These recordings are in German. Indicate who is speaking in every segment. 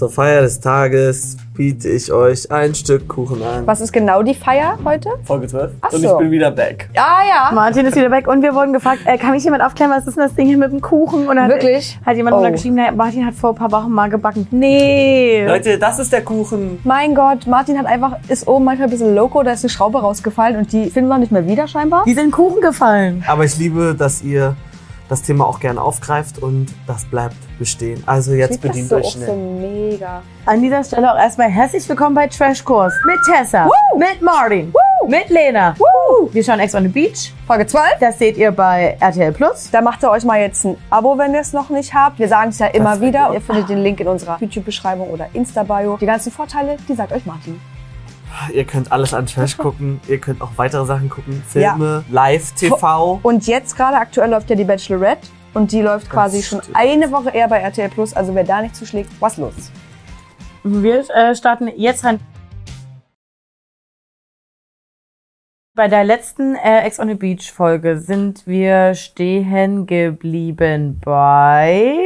Speaker 1: zur Feier des Tages biete ich euch ein Stück Kuchen an.
Speaker 2: Was ist genau die Feier heute?
Speaker 1: Folge 12.
Speaker 2: Ach
Speaker 1: Und
Speaker 2: so.
Speaker 1: ich bin wieder back.
Speaker 2: Ah ja.
Speaker 3: Martin ist wieder weg und wir wurden gefragt, äh, kann mich jemand aufklären, was ist denn das Ding hier mit dem Kuchen? Und dann
Speaker 2: Wirklich?
Speaker 3: Hat, hat jemand
Speaker 2: oh.
Speaker 3: geschrieben, naja, Martin hat vor ein paar Wochen mal gebacken. Nee.
Speaker 1: Leute, das ist der Kuchen.
Speaker 2: Mein Gott, Martin hat einfach, ist oben manchmal ein bisschen loco, da ist eine Schraube rausgefallen und die finden wir nicht mehr wieder scheinbar.
Speaker 3: Die sind Kuchen gefallen.
Speaker 1: Aber ich liebe, dass ihr das Thema auch gerne aufgreift und das bleibt bestehen. Also jetzt bedient
Speaker 2: so
Speaker 1: euch
Speaker 2: auch so
Speaker 1: schnell.
Speaker 2: mega.
Speaker 3: An dieser Stelle auch erstmal herzlich willkommen bei Trashkurs mit Tessa, mit Martin, mit Lena. Wir schauen Ex on the Beach.
Speaker 2: Folge 12.
Speaker 3: Das seht ihr bei RTL Plus.
Speaker 2: Da macht ihr euch mal jetzt ein Abo, wenn ihr es noch nicht habt. Wir sagen es ja immer wieder.
Speaker 1: gut.
Speaker 2: Ihr findet den Link in unserer YouTube-Beschreibung oder Insta-Bio. Die ganzen Vorteile, die sagt euch Martin.
Speaker 1: Ihr könnt alles an Trash gucken. Ihr könnt auch weitere Sachen gucken. Filme, Live-TV.
Speaker 2: Und jetzt gerade aktuell läuft ja die Bachelorette. Und die läuft quasi schon
Speaker 1: stimmt.
Speaker 2: eine Woche eher bei RTL Plus. Also wer da nicht zuschlägt, was los?
Speaker 3: Wir äh, starten jetzt rein. Bei der letzten äh, Ex on the Beach Folge sind wir stehen geblieben bei.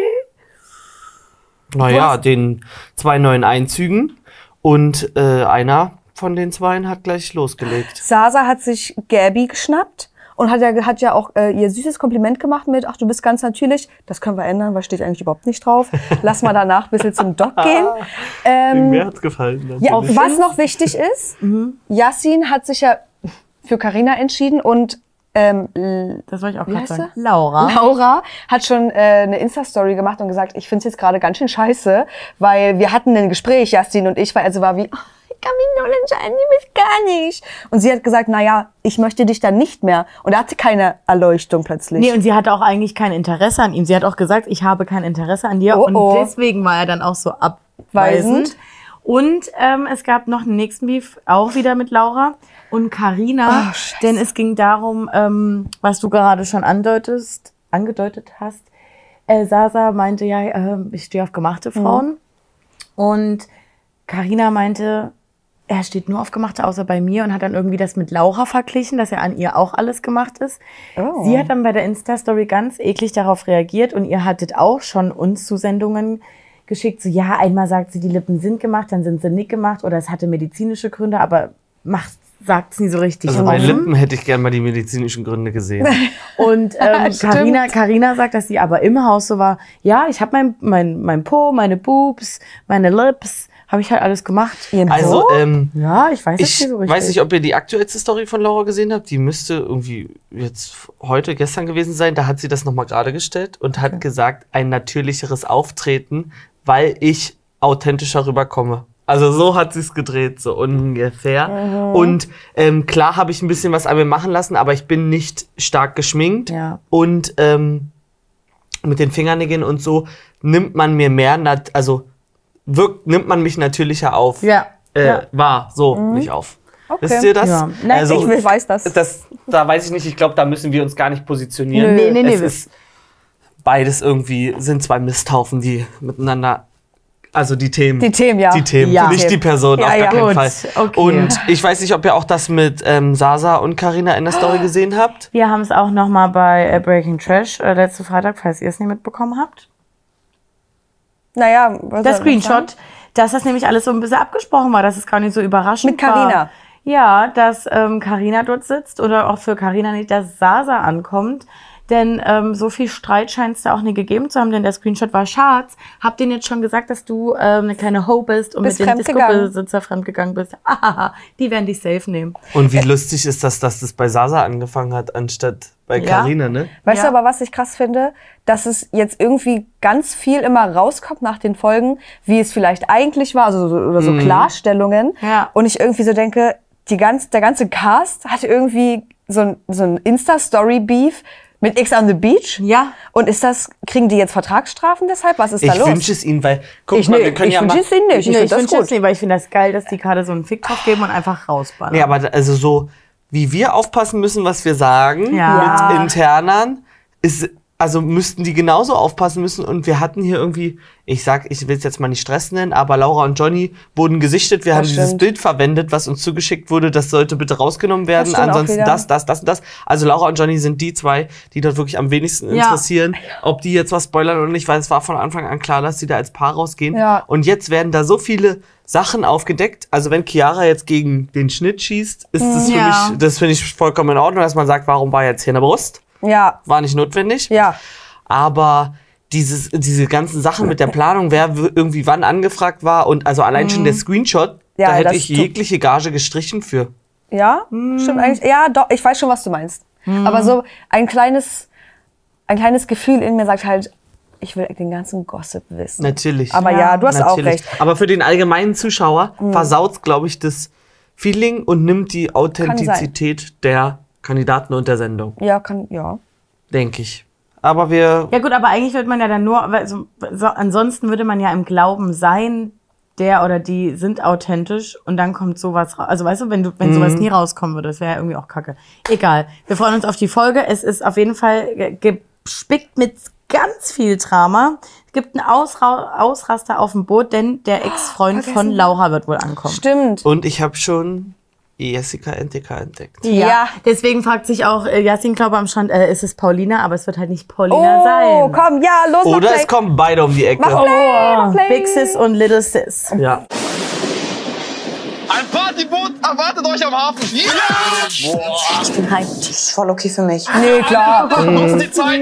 Speaker 1: Naja, den zwei neuen Einzügen. Und äh, einer von den zweien hat gleich losgelegt.
Speaker 2: Sasa hat sich Gabi geschnappt und hat ja, hat ja auch äh, ihr süßes Kompliment gemacht mit, ach, du bist ganz natürlich. Das können wir ändern, weil steht eigentlich überhaupt nicht drauf. Lass mal danach ein bisschen zum Doc gehen. Ähm,
Speaker 1: Mir hat's gefallen.
Speaker 2: ja,
Speaker 1: natürlich.
Speaker 2: was noch wichtig ist, Yassin hat sich ja für Karina entschieden und ähm,
Speaker 3: Das wollte ich auch gerade sagen. Laura.
Speaker 2: Laura hat schon äh, eine Insta-Story gemacht und gesagt, ich finde es jetzt gerade ganz schön scheiße, weil wir hatten ein Gespräch, Justin und ich, weil also war wie, "Oh, kann mich null entscheiden, du bist gar nicht. Und sie hat gesagt, naja, ich möchte dich dann nicht mehr. Und er hatte keine Erleuchtung plötzlich.
Speaker 3: Nee, und sie hatte auch eigentlich kein Interesse an ihm. Sie hat auch gesagt, ich habe kein Interesse an dir.
Speaker 2: Oh,
Speaker 3: und
Speaker 2: oh.
Speaker 3: deswegen war er dann auch so
Speaker 2: Weisend.
Speaker 3: abweisend. Und ähm, es gab noch einen nächsten Beef, auch wieder mit Laura und Karina.
Speaker 2: Oh,
Speaker 3: denn es ging darum, ähm, was du gerade schon andeutest, angedeutet hast. Äh, Sasa meinte ja, äh, ich stehe auf gemachte Frauen. Und Karina meinte, er steht nur auf gemachte, außer bei mir und hat dann irgendwie das mit Laura verglichen, dass er an ihr auch alles gemacht ist.
Speaker 2: Oh.
Speaker 3: Sie hat dann bei der Insta-Story ganz eklig darauf reagiert und ihr hattet auch schon uns Zusendungen geschickt. So, ja, einmal sagt sie, die Lippen sind gemacht, dann sind sie nicht gemacht oder es hatte medizinische Gründe, aber macht, sagt nie so richtig.
Speaker 1: Also bei. Lippen hätte ich gern mal die medizinischen Gründe gesehen.
Speaker 3: Und ähm, Carina sagt, dass sie aber im Haus so war, ja, ich habe mein, mein, mein Po, meine Boobs, meine Lips, habe ich halt alles gemacht.
Speaker 2: Ihren
Speaker 1: Also, ähm,
Speaker 3: Ja, ich weiß
Speaker 1: ich
Speaker 3: nicht so richtig.
Speaker 1: weiß nicht, ob ihr die aktuellste Story von Laura gesehen habt. Die müsste irgendwie jetzt heute, gestern gewesen sein. Da hat sie das nochmal gerade gestellt und hat gesagt, ein natürlicheres Auftreten, weil ich authentischer rüberkomme. Also so hat sie es gedreht, so ungefähr.
Speaker 3: Mhm.
Speaker 1: Und ähm, klar habe ich ein bisschen was an mir machen lassen, aber ich bin nicht stark geschminkt.
Speaker 3: Ja.
Speaker 1: Und ähm, mit den Fingernägeln und so nimmt man mir mehr, also wirkt, nimmt man mich natürlicher auf.
Speaker 3: Ja.
Speaker 1: Äh,
Speaker 3: ja.
Speaker 1: War so nicht auf.
Speaker 2: Okay.
Speaker 1: Wisst ihr das?
Speaker 3: Ja. Nein,
Speaker 1: also,
Speaker 2: ich will- weiß das.
Speaker 1: das. Da weiß ich nicht, ich glaube, da müssen wir uns gar nicht positionieren.
Speaker 3: Nee, nee, nee,
Speaker 1: Es
Speaker 3: wir-
Speaker 1: ist beides irgendwie, sind zwei Misthaufen, die miteinander, also die Themen.
Speaker 2: Die Themen, ja.
Speaker 1: Die Themen,
Speaker 3: Ja.
Speaker 1: nicht die Person,
Speaker 2: Ja,
Speaker 1: auf gar
Speaker 2: ja.
Speaker 1: keinen Fall.
Speaker 3: okay.
Speaker 1: Und ich weiß nicht, ob ihr auch das mit ähm, Sasa und Karina in der Story gesehen habt.
Speaker 3: Wir haben es auch noch mal bei äh, Breaking Trash äh, letzte Freitag, falls ihr es nicht mitbekommen habt.
Speaker 2: Naja, was
Speaker 3: Der? Screenshot, dass das nämlich alles so ein bisschen abgesprochen war, dass es gar nicht so überraschend
Speaker 2: Mit Carina.
Speaker 3: war. Ja, dass ähm, Carina dort sitzt oder auch für Carina nicht, dass Sasa ankommt. Denn ähm, so viel Streit scheint es da auch nie gegeben zu haben, denn der Screenshot war Schatz. Hab denen jetzt schon gesagt, dass du ähm, eine kleine Ho bist und
Speaker 2: Bist
Speaker 3: mit dem. Disco-Besitzer fremdgegangen bist. Ahaha, die werden dich safe nehmen.
Speaker 1: Und wie lustig ist das, dass das bei Sasa angefangen hat, anstatt bei
Speaker 3: Ja.
Speaker 1: Karina, ne?
Speaker 2: Weißt
Speaker 3: Ja.
Speaker 2: du aber, was ich krass finde? Dass es jetzt irgendwie ganz viel immer rauskommt nach den Folgen, wie es vielleicht eigentlich war, also so, oder so Klarstellungen.
Speaker 3: Ja.
Speaker 2: Und ich irgendwie so denke, die ganz, der ganze Cast hatte irgendwie so ein, so ein Insta-Story-Beef mit X on the Beach.
Speaker 3: Ja.
Speaker 2: Und ist das, kriegen die jetzt Vertragsstrafen deshalb? Was ist da
Speaker 1: Ich
Speaker 2: los?
Speaker 1: wünsche es ihnen, weil, guck
Speaker 2: ich
Speaker 1: mal,
Speaker 2: nee,
Speaker 1: wir können
Speaker 2: ich
Speaker 1: ja
Speaker 2: wünsche es ihnen nicht. Ich
Speaker 3: nee,
Speaker 2: finde
Speaker 3: ich
Speaker 2: das
Speaker 3: wünsche
Speaker 2: gut.
Speaker 3: es nicht, weil ich finde das geil, dass die gerade so einen Fick drauf geben und einfach rausballern.
Speaker 1: Nee, aber da- also so, wie wir aufpassen müssen, was wir sagen
Speaker 3: Ja.
Speaker 1: mit Internern, ist, also müssten die genauso aufpassen müssen. Und wir hatten hier irgendwie, ich sag, ich will es jetzt mal nicht Stress nennen, aber Laura und Johnny wurden gesichtet. Wir haben dieses
Speaker 2: stimmt.
Speaker 1: Bild verwendet, was uns zugeschickt wurde. Das sollte bitte rausgenommen werden.
Speaker 2: auch
Speaker 1: Ansonsten das, das, das und das. Also Laura und Johnny sind die zwei, die dort wirklich am wenigsten
Speaker 3: Ja.
Speaker 1: interessieren, ob die jetzt was spoilern oder nicht, weil es war von Anfang an klar, dass sie da als Paar rausgehen.
Speaker 2: Ja.
Speaker 1: Und jetzt werden da so viele Sachen aufgedeckt. Also wenn Chiara jetzt gegen den Schnitt schießt, ist das für
Speaker 3: Ja.
Speaker 1: mich, das finde ich vollkommen in Ordnung, dass man sagt, warum war jetzt hier eine Brust?
Speaker 2: Ja,
Speaker 1: War nicht notwendig.
Speaker 2: ja.
Speaker 1: Aber dieses, diese ganzen Sachen mit der Planung, wer irgendwie wann angefragt war und also allein schon der Screenshot,
Speaker 2: Mhm. Ja,
Speaker 1: da hätte ich jegliche Gage gestrichen für.
Speaker 2: Ja,
Speaker 1: Hm.
Speaker 2: stimmt eigentlich. Ja, doch, ich weiß schon, was du meinst. Aber so ein kleines, ein kleines Gefühl in mir sagt halt, ich will den ganzen Gossip wissen.
Speaker 1: Natürlich.
Speaker 2: Aber ja, du hast auch
Speaker 1: Natürlich.
Speaker 2: recht. Mhm.
Speaker 1: Aber für den allgemeinen Zuschauer versaut glaube ich, das Feeling und nimmt die Authentizität der Kandidaten und der Sendung,
Speaker 2: Ja, kann, ja.
Speaker 1: denke ich. Aber wir,
Speaker 3: Ja gut, aber eigentlich wird man ja dann nur, also, so, ansonsten würde man ja im Glauben sein, der oder die sind authentisch und dann kommt sowas raus. Also weißt du, wenn du, wenn sowas nie rauskommen würde, das wäre ja irgendwie auch kacke. Egal. Wir freuen uns auf die Folge. Es ist auf jeden Fall ge- gespickt mit ganz viel Drama. Es gibt einen Ausra Ausraster auf dem Boot, denn der Ex-Freund von Laura wird wohl ankommen.
Speaker 2: Stimmt.
Speaker 1: und ich habe schon Jessica NTK entdeckt.
Speaker 2: Ja.
Speaker 3: Deswegen fragt sich auch äh, Jasmin Klauber am Strand, äh, ist es Paulina? Aber es wird halt nicht Paulina
Speaker 2: Oh,
Speaker 3: sein.
Speaker 2: komm, ja, los,
Speaker 1: Oder es kommen beide um die Ecke.
Speaker 2: Mach Play, mach Play.
Speaker 3: Big Sis und Little Sis.
Speaker 1: Ja.
Speaker 4: Ein Partyboot erwartet euch am Hafen. Ja!
Speaker 5: Ich bin hyped. Das ist voll okay für mich.
Speaker 2: Nee, klar.
Speaker 4: Nutzt die Zeit.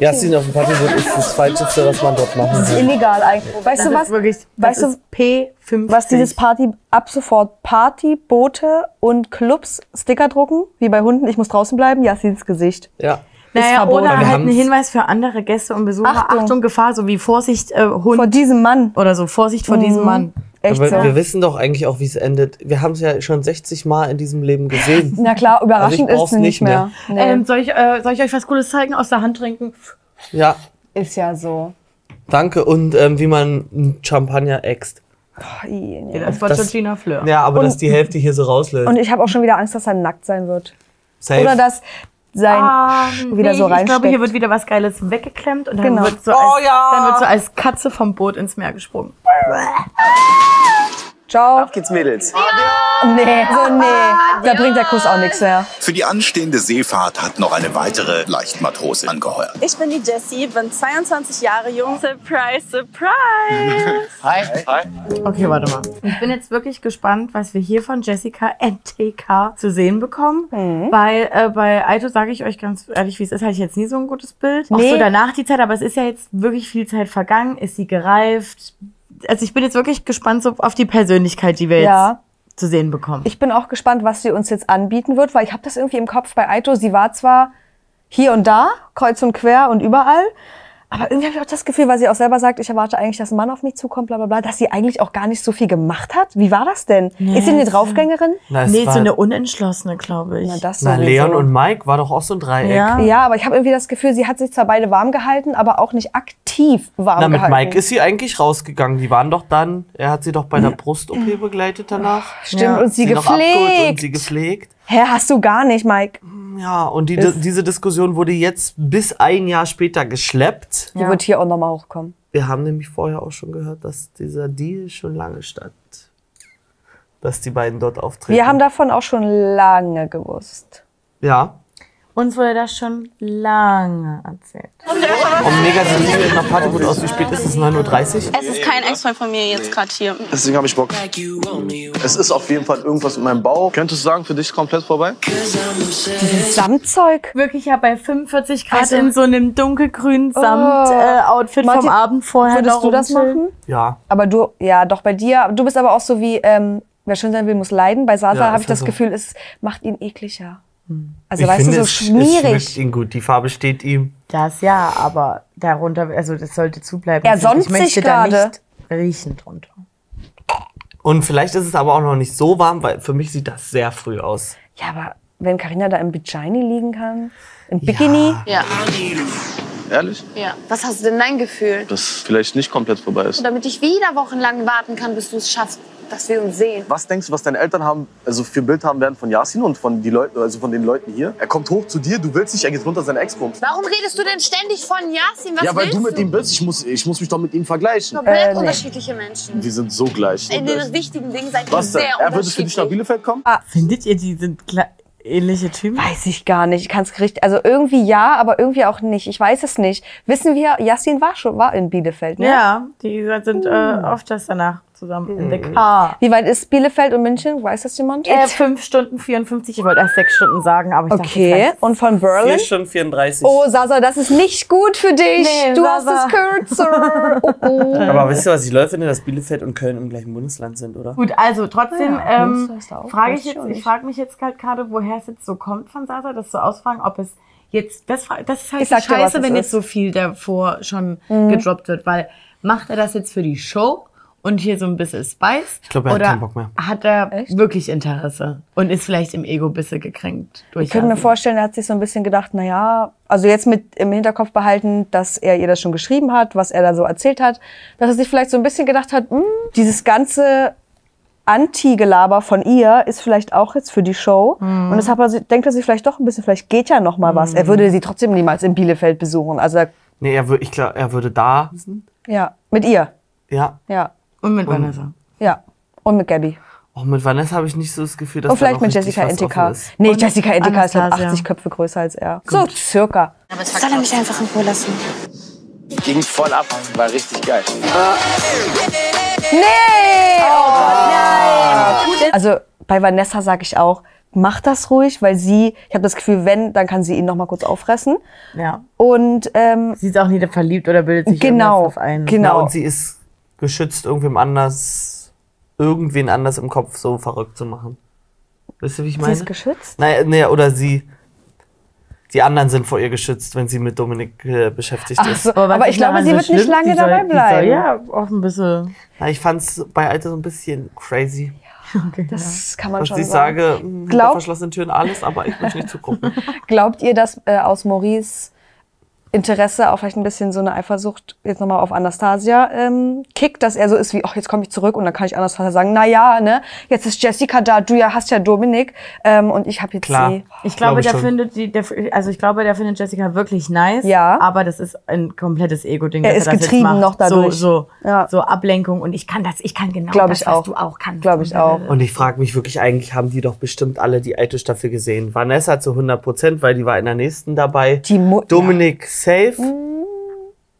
Speaker 1: Yasin auf dem Partyboot ist das Falscheste, was man dort machen kann.
Speaker 2: Illegal eigentlich. Weißt
Speaker 3: Das
Speaker 2: du was?
Speaker 3: ist wirklich, das
Speaker 2: weißt du,
Speaker 3: ist P50.
Speaker 2: was dieses Party ab sofort Party, Boote und Clubs Sticker drucken, wie bei Hunden, ich muss draußen bleiben, Jasins Gesicht.
Speaker 1: Ja.
Speaker 3: Naja,
Speaker 2: verboten.
Speaker 3: oder halt ein Hinweis für andere Gäste und Besucher.
Speaker 2: Achtung.
Speaker 3: Achtung, Gefahr, so wie Vorsicht, äh, Hund
Speaker 2: Vor diesem Mann.
Speaker 3: oder so. Vorsicht vor diesem Mann.
Speaker 2: Echt
Speaker 1: Aber
Speaker 2: so.
Speaker 1: wir wissen doch eigentlich auch, wie es endet. Wir haben es ja schon 60 Mal in diesem Leben gesehen.
Speaker 2: Na klar, überraschend
Speaker 1: brauch's
Speaker 2: ist es nicht
Speaker 1: nicht
Speaker 2: mehr. Nee.
Speaker 3: Ähm, soll, ich, äh, soll ich euch was Cooles zeigen? Aus der Hand trinken?
Speaker 1: Ja,
Speaker 2: ist ja so.
Speaker 1: danke. Und ähm, wie man einen Champagner äxt.
Speaker 2: Oh, nee.
Speaker 3: Das war
Speaker 1: Das-
Speaker 3: Georgina Fleur.
Speaker 1: Ja, aber dass die Hälfte hier so rauslöst.
Speaker 2: Und ich habe auch schon wieder Angst, dass er nackt sein wird.
Speaker 1: Safe.
Speaker 2: Oder dass sein
Speaker 3: Ähm,
Speaker 2: wieder
Speaker 3: nee,
Speaker 2: so
Speaker 3: ich, ich glaube,
Speaker 2: reinsteckt.
Speaker 3: hier wird wieder was Geiles weggeklemmt und dann,
Speaker 2: Genau.
Speaker 3: wird so
Speaker 1: Oh
Speaker 3: als,
Speaker 1: ja!
Speaker 3: dann wird so als Katze vom Boot ins Meer gesprungen.
Speaker 2: Ciao.
Speaker 4: geht's, Mädels.
Speaker 2: Nee, so nee. Da bringt der Kuss auch nichts mehr.
Speaker 6: Für die anstehende Seefahrt hat noch eine weitere Leichtmatrose angeheuert.
Speaker 7: Ich bin die Jessie, bin 22 Jahre jung. Surprise, surprise!
Speaker 4: Hi. Hi.
Speaker 3: Okay, warte mal. Ich bin jetzt wirklich gespannt, was wir hier von Jessica NTK zu sehen bekommen.
Speaker 2: Mhm.
Speaker 3: Weil äh, bei Aito sage ich euch ganz ehrlich, wie es ist, hatte ich jetzt nie so ein gutes Bild. Auch
Speaker 2: Nee.
Speaker 3: so danach die Zeit, aber es ist ja jetzt wirklich viel Zeit vergangen. Ist sie gereift? Also ich bin jetzt wirklich gespannt so auf die Persönlichkeit, die wir
Speaker 2: Ja.
Speaker 3: jetzt zu sehen bekommen.
Speaker 2: Ich bin auch gespannt, was sie uns jetzt anbieten wird, weil ich habe das irgendwie im Kopf bei Aito. Sie war zwar hier und da, kreuz und quer und überall, aber irgendwie habe ich auch das Gefühl, weil sie auch selber sagt, ich erwarte eigentlich, dass ein Mann auf mich zukommt, bla bla bla, dass sie eigentlich auch gar nicht so viel gemacht hat. Wie war das denn? ist sie eine Draufgängerin?
Speaker 1: Na,
Speaker 3: nee, so eine Unentschlossene, glaube ich.
Speaker 2: Na, das
Speaker 1: Na. Leon und Mike war doch auch so ein Dreieck.
Speaker 3: ja.
Speaker 2: Ja, aber ich habe irgendwie das Gefühl, sie hat sich zwar beide warm gehalten, aber auch nicht aktiv warm
Speaker 1: Na, mit
Speaker 2: gehalten.
Speaker 1: Mike ist sie eigentlich rausgegangen. Die waren doch dann, er hat sie doch bei der Brust-OP begleitet danach.
Speaker 2: Stimmt,
Speaker 3: Ja.
Speaker 2: und sie,
Speaker 1: noch abgeholt und
Speaker 2: gepflegt.
Speaker 1: sie gepflegt.
Speaker 2: Hä, hast du gar nicht, Mike.
Speaker 1: Ja, und die,
Speaker 2: Ist-
Speaker 1: diese Diskussion wurde jetzt bis ein Jahr später geschleppt.
Speaker 2: Die wird hier auch nochmal hochkommen.
Speaker 1: Wir haben nämlich vorher auch schon gehört, dass dieser Deal schon lange stand. Dass die beiden dort auftreten.
Speaker 2: Wir haben davon auch schon lange gewusst.
Speaker 1: Ja.
Speaker 3: Uns wurde das schon lange erzählt.
Speaker 1: Und mega sieht nach Partyboot aus. Wie spät ist es? 9.30 Uhr?
Speaker 7: Es ist kein Ex-Freund von mir jetzt gerade hier.
Speaker 4: Deswegen habe ich Bock. Es ist auf jeden Fall irgendwas in meinem Bauch. Könntest du sagen, für dich ist komplett vorbei?
Speaker 2: Samtzeug?
Speaker 3: Wirklich ja bei 45 Grad
Speaker 2: Also-
Speaker 3: in so einem dunkelgrünen Samt-Outfit
Speaker 2: Martin,
Speaker 3: vom Abend vorher.
Speaker 2: Würdest
Speaker 3: noch
Speaker 2: du das machen?
Speaker 1: Ja.
Speaker 2: Aber du, ja, doch bei dir. Du bist aber auch so wie, ähm, wer schön sein will, muss leiden. Bei Sasa
Speaker 1: Ja,
Speaker 2: habe ich das
Speaker 1: so.
Speaker 2: Gefühl, es macht ihn ekliger. Also
Speaker 1: ich
Speaker 2: weißt
Speaker 1: finde,
Speaker 2: du, so
Speaker 1: es, es schmeckt
Speaker 2: schmierig.
Speaker 1: ihn gut. Die Farbe steht ihm.
Speaker 3: Das ja, aber darunter, also das sollte zubleiben.
Speaker 2: Er sonnt
Speaker 3: ich möchte
Speaker 2: sich
Speaker 3: da
Speaker 2: gerade.
Speaker 3: nicht riechen drunter.
Speaker 1: Und vielleicht ist es aber auch noch nicht so warm, weil für mich sieht das sehr früh aus.
Speaker 2: Ja, aber wenn Karina da im Bikini liegen kann, im Bikini,
Speaker 7: Ja.
Speaker 4: Ehrlich?
Speaker 8: Ja. Was hast du denn dein Gefühl?
Speaker 4: Dass vielleicht nicht komplett vorbei ist.
Speaker 8: Damit ich wieder wochenlang warten kann, bis du es schaffst, dass wir uns sehen.
Speaker 4: Was denkst du, was deine Eltern haben, also für ein Bild haben werden von Yasin und von, die Leuten, also von den Leuten hier? Er kommt hoch zu dir, du willst nicht, er geht runter seine Ex bumsen.
Speaker 8: Warum redest du denn ständig von Yasin? Was
Speaker 4: Ja, weil du mit ihm bist, ich muss, ich muss mich doch mit ihm vergleichen.
Speaker 8: Komplett
Speaker 2: Äh, nee.
Speaker 8: unterschiedliche Menschen.
Speaker 4: Wir sind so gleich.
Speaker 8: In den wichtigen Dingen seid ihr
Speaker 4: Was denn?
Speaker 8: sehr
Speaker 4: Er würde für dich nach. Bielefeld kommen?
Speaker 3: Findet ihr, die sind ähnliche Typen?
Speaker 2: Weiß ich gar nicht. Ich kann es richtig. Also irgendwie ja, aber irgendwie auch nicht. Ich weiß es nicht. Wissen wir, Yassin war schon war in Bielefeld, ne?
Speaker 3: Ja, die sind äh, öfters danach zusammen in the car.
Speaker 2: Wie weit ist Bielefeld und München? Weiß das jemand?
Speaker 3: Äh, 5 Stunden 54, ich wollte erst 6 Stunden sagen, aber ich dachte,
Speaker 2: okay.
Speaker 3: heißt-
Speaker 2: Und von Berlin?
Speaker 1: 4 Stunden 34.
Speaker 2: Oh, Sasa, das ist nicht gut für dich.
Speaker 3: Nee,
Speaker 2: du hast
Speaker 3: Sasa.
Speaker 2: es kürzer. Oh, oh.
Speaker 1: Aber wisst ihr, was ich läuft finde, dass Bielefeld und Köln im gleichen Bundesland sind, oder?
Speaker 3: Gut, also trotzdem
Speaker 2: Ja,
Speaker 3: ähm,
Speaker 2: ist
Speaker 3: frage ich jetzt, ich frage mich jetzt halt gerade, woher es jetzt so kommt von Sasa, das so ausfragen, ob es jetzt, das, das ist halt
Speaker 2: dir,
Speaker 3: scheiße,
Speaker 2: es
Speaker 3: wenn
Speaker 2: ist.
Speaker 3: jetzt so viel davor schon
Speaker 2: Mhm.
Speaker 3: gedroppt wird, weil macht er das jetzt für die Show und hier so ein bisschen Spice?
Speaker 1: Ich glaube, er hat
Speaker 3: oder
Speaker 1: keinen Bock mehr.
Speaker 3: hat er wirklich Interesse und ist vielleicht im Ego ein bisschen gekränkt durch
Speaker 2: Ich könnte mir vorstellen, er hat sich so ein bisschen gedacht, na ja, also jetzt mit im Hinterkopf behalten, dass er ihr das schon geschrieben hat, was er da so erzählt hat, dass er sich vielleicht so ein bisschen gedacht hat, hm, dieses ganze Anti-Gelaber von ihr ist vielleicht auch jetzt für die Show.
Speaker 3: Mhm.
Speaker 2: Und deshalb er denkt er sich vielleicht doch ein bisschen, vielleicht geht ja noch mal was. Er würde sie trotzdem niemals in Bielefeld besuchen. Also er-
Speaker 1: Nee, er wür, ich glaube, er würde da.
Speaker 2: ja, mit ihr.
Speaker 1: Ja.
Speaker 2: Ja,
Speaker 3: Und mit Vanessa.
Speaker 2: ja. Und mit Gabby.
Speaker 1: Auch mit Vanessa habe ich nicht so das Gefühl, dass
Speaker 2: Und
Speaker 1: da
Speaker 2: vielleicht
Speaker 1: noch
Speaker 2: mit Jessica Entika. Nee,
Speaker 3: Und
Speaker 2: Jessica Entika ist
Speaker 3: Anastasia.
Speaker 2: 80 Köpfe größer als er. So circa.
Speaker 8: Soll er mich einfach in Ruhe lassen?
Speaker 9: Ging voll ab, war richtig geil.
Speaker 2: Nee! Oh Gott, nein! Also bei Vanessa sage ich auch, mach das ruhig, weil sie, ich habe das Gefühl, wenn, dann kann sie ihn noch mal kurz auffressen.
Speaker 3: Ja.
Speaker 2: Und ähm,
Speaker 3: Sie ist auch nie verliebt oder bildet sich
Speaker 2: Genau,
Speaker 3: irgendwas auf ein.
Speaker 2: genau.
Speaker 1: Ja, und sie ist geschützt, irgendwem anders, irgendwen anders im Kopf so verrückt zu machen. Wisst ihr, wie ich
Speaker 2: sie
Speaker 1: meine?
Speaker 2: ist geschützt.
Speaker 1: Naja, naja, oder sie. Die anderen sind vor ihr geschützt, wenn sie mit Dominik äh, beschäftigt
Speaker 2: Ach
Speaker 1: ist.
Speaker 2: so, aber,
Speaker 3: was
Speaker 2: ich glaube, sie wird nicht lange
Speaker 3: soll-
Speaker 2: dabei bleiben.
Speaker 3: Soll, ja, auch ein bisschen.
Speaker 1: Ja, ich fand's bei Alte so ein bisschen crazy.
Speaker 2: Das kann man
Speaker 1: Was
Speaker 2: schon
Speaker 1: ich
Speaker 2: sagen.
Speaker 1: sage, mh, hinter
Speaker 2: Glaub-
Speaker 1: verschlossenen Türen alles, aber ich möchte nicht zugucken.
Speaker 2: Glaubt ihr, dass äh, aus Maurice Interesse, auch vielleicht ein bisschen so eine Eifersucht jetzt nochmal auf Anastasia ähm, kickt, dass er so ist wie, ach, jetzt komme ich zurück und dann kann ich Anastasia sagen, na ja, ne, jetzt ist Jessica da, du ja hast ja Dominik ähm, und ich habe jetzt
Speaker 1: Klar.
Speaker 2: sie.
Speaker 3: Ich glaube,
Speaker 1: Glaub ich
Speaker 3: der
Speaker 1: schon.
Speaker 3: findet die, der, also ich glaube, der findet Jessica wirklich nice.
Speaker 2: Ja.
Speaker 3: Aber das ist ein komplettes Ego-Ding.
Speaker 2: Er
Speaker 3: dass
Speaker 2: ist
Speaker 3: das jetzt
Speaker 2: getrieben
Speaker 3: macht.
Speaker 2: noch dadurch.
Speaker 3: So, so,
Speaker 2: Ja.
Speaker 3: so Ablenkung und ich kann das, ich kann genau
Speaker 2: Glaub
Speaker 3: das,
Speaker 2: ich
Speaker 3: was
Speaker 2: auch.
Speaker 3: du auch kannst.
Speaker 2: Glaub ich auch.
Speaker 1: Und ich frage mich wirklich, eigentlich haben die doch bestimmt alle die alte Staffel gesehen. Vanessa zu 100 Prozent, weil die war in der nächsten dabei.
Speaker 2: Die Mu
Speaker 1: Dominik safe.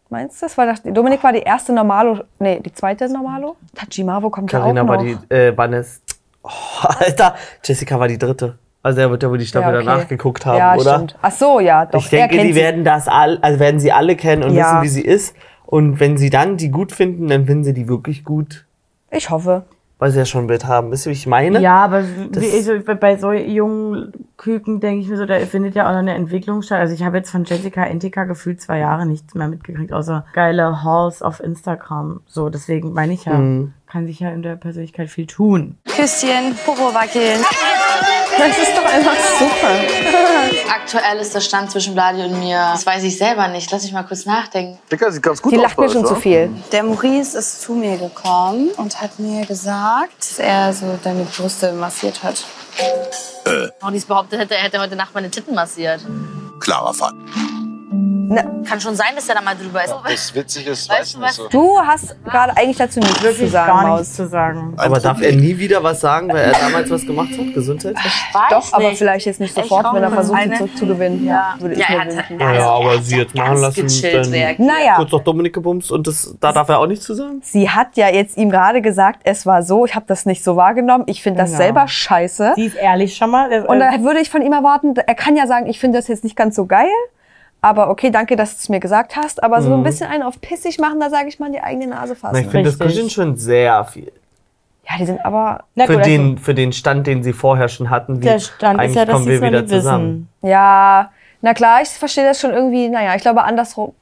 Speaker 2: Meinst du das? War das, Dominik war die erste Normalo, nee, die zweite Normalo? Tajimavo kommt ja auch
Speaker 1: Carina
Speaker 2: noch.
Speaker 1: war die, äh, Vanessa. Oh, Alter, Jessica war die dritte. Also er wird ja wohl die Staffel
Speaker 2: Ja, okay.
Speaker 1: danach geguckt haben,
Speaker 2: ja,
Speaker 1: oder?
Speaker 2: stimmt. Ach so, ja, doch.
Speaker 1: ich denke, die
Speaker 2: sie.
Speaker 1: werden das all, also werden sie alle kennen und
Speaker 2: Ja.
Speaker 1: wissen, wie sie ist. Und wenn sie dann die gut finden, dann finden sie die wirklich gut,
Speaker 2: Ich hoffe.
Speaker 1: Weil sie ja schon ein Bild haben. Wisst ihr, wie ich meine?
Speaker 3: Ja, aber also bei so jungen Küken denke ich mir so, da findet ja auch noch eine Entwicklung statt. Also ich habe jetzt von Jessica Entika gefühlt zwei Jahre nichts mehr mitgekriegt, außer geile Hauls auf Instagram. So, deswegen meine ich ja,
Speaker 1: Mhm.
Speaker 3: kann sich ja in der Persönlichkeit viel tun.
Speaker 8: Küsschen, Popo wackeln.
Speaker 2: Das ist doch einfach super.
Speaker 10: Aktuell ist der Stand zwischen Bladi und mir. Das weiß ich selber nicht. Lass mich mal kurz nachdenken.
Speaker 4: Dicker sieht ganz gut
Speaker 2: Die
Speaker 4: aus.
Speaker 2: lacht mir schon zu viel.
Speaker 7: Der Maurice ist zu mir gekommen und hat mir gesagt, dass er so deine Brüste massiert hat.
Speaker 10: Maurice behauptet hätte, er hätte heute Nacht meine Titten massiert.
Speaker 6: Klarer Fall.
Speaker 10: Kann schon sein, dass er da mal drüber ist.
Speaker 9: Was witzig ist,
Speaker 10: Weißt
Speaker 9: weiß ich
Speaker 10: du
Speaker 9: nicht
Speaker 10: was?
Speaker 9: so.
Speaker 2: Du hast gerade eigentlich dazu nichts zu
Speaker 3: Wirklich
Speaker 2: sagen,
Speaker 3: gar nichts zu sagen.
Speaker 1: Aber darf er nie wieder was sagen, weil er damals was gemacht hat? Gesundheit?
Speaker 10: Weiß
Speaker 2: Doch, aber
Speaker 10: nicht.
Speaker 2: vielleicht jetzt nicht
Speaker 10: Ich
Speaker 2: sofort, wenn er versucht, sie
Speaker 10: Eine-
Speaker 2: zurückzugewinnen.
Speaker 10: Ja.
Speaker 2: Würde ich
Speaker 10: Ja,
Speaker 2: mir
Speaker 10: hat-
Speaker 2: wünschen.
Speaker 1: Ja, ja, aber sie jetzt machen lassen, dann.
Speaker 2: Naja,
Speaker 1: kurz noch Dominik gebumst und das, da darf er auch nichts zu sagen?
Speaker 2: sie hat ja jetzt ihm gerade gesagt, es war so, ich habe das nicht so wahrgenommen, ich finde das
Speaker 3: Genau.
Speaker 2: selber scheiße.
Speaker 3: Sie ist ehrlich schon mal. äh,
Speaker 2: Und da würde ich von ihm erwarten, er kann ja sagen, ich finde das jetzt nicht ganz so geil, aber okay, danke, dass du es mir gesagt hast. Aber so ein bisschen einen auf pissig machen, da sage ich mal in die eigene Nase
Speaker 1: Na,
Speaker 2: fassen.
Speaker 1: ich finde das. Kuscheln schon sehr viel.
Speaker 2: ja, die sind aber,
Speaker 3: Na
Speaker 1: Für
Speaker 3: gut, also
Speaker 1: den, für den Stand, den sie vorher schon hatten. Wie
Speaker 3: der Stand ist
Speaker 1: eigentlich
Speaker 3: ja, dass
Speaker 1: kommen
Speaker 3: sie
Speaker 1: wir
Speaker 3: es noch
Speaker 1: wieder
Speaker 3: nie
Speaker 1: zusammen.
Speaker 3: wissen.
Speaker 2: ja, na klar, ich verstehe das schon irgendwie, naja, ich glaube andersrum.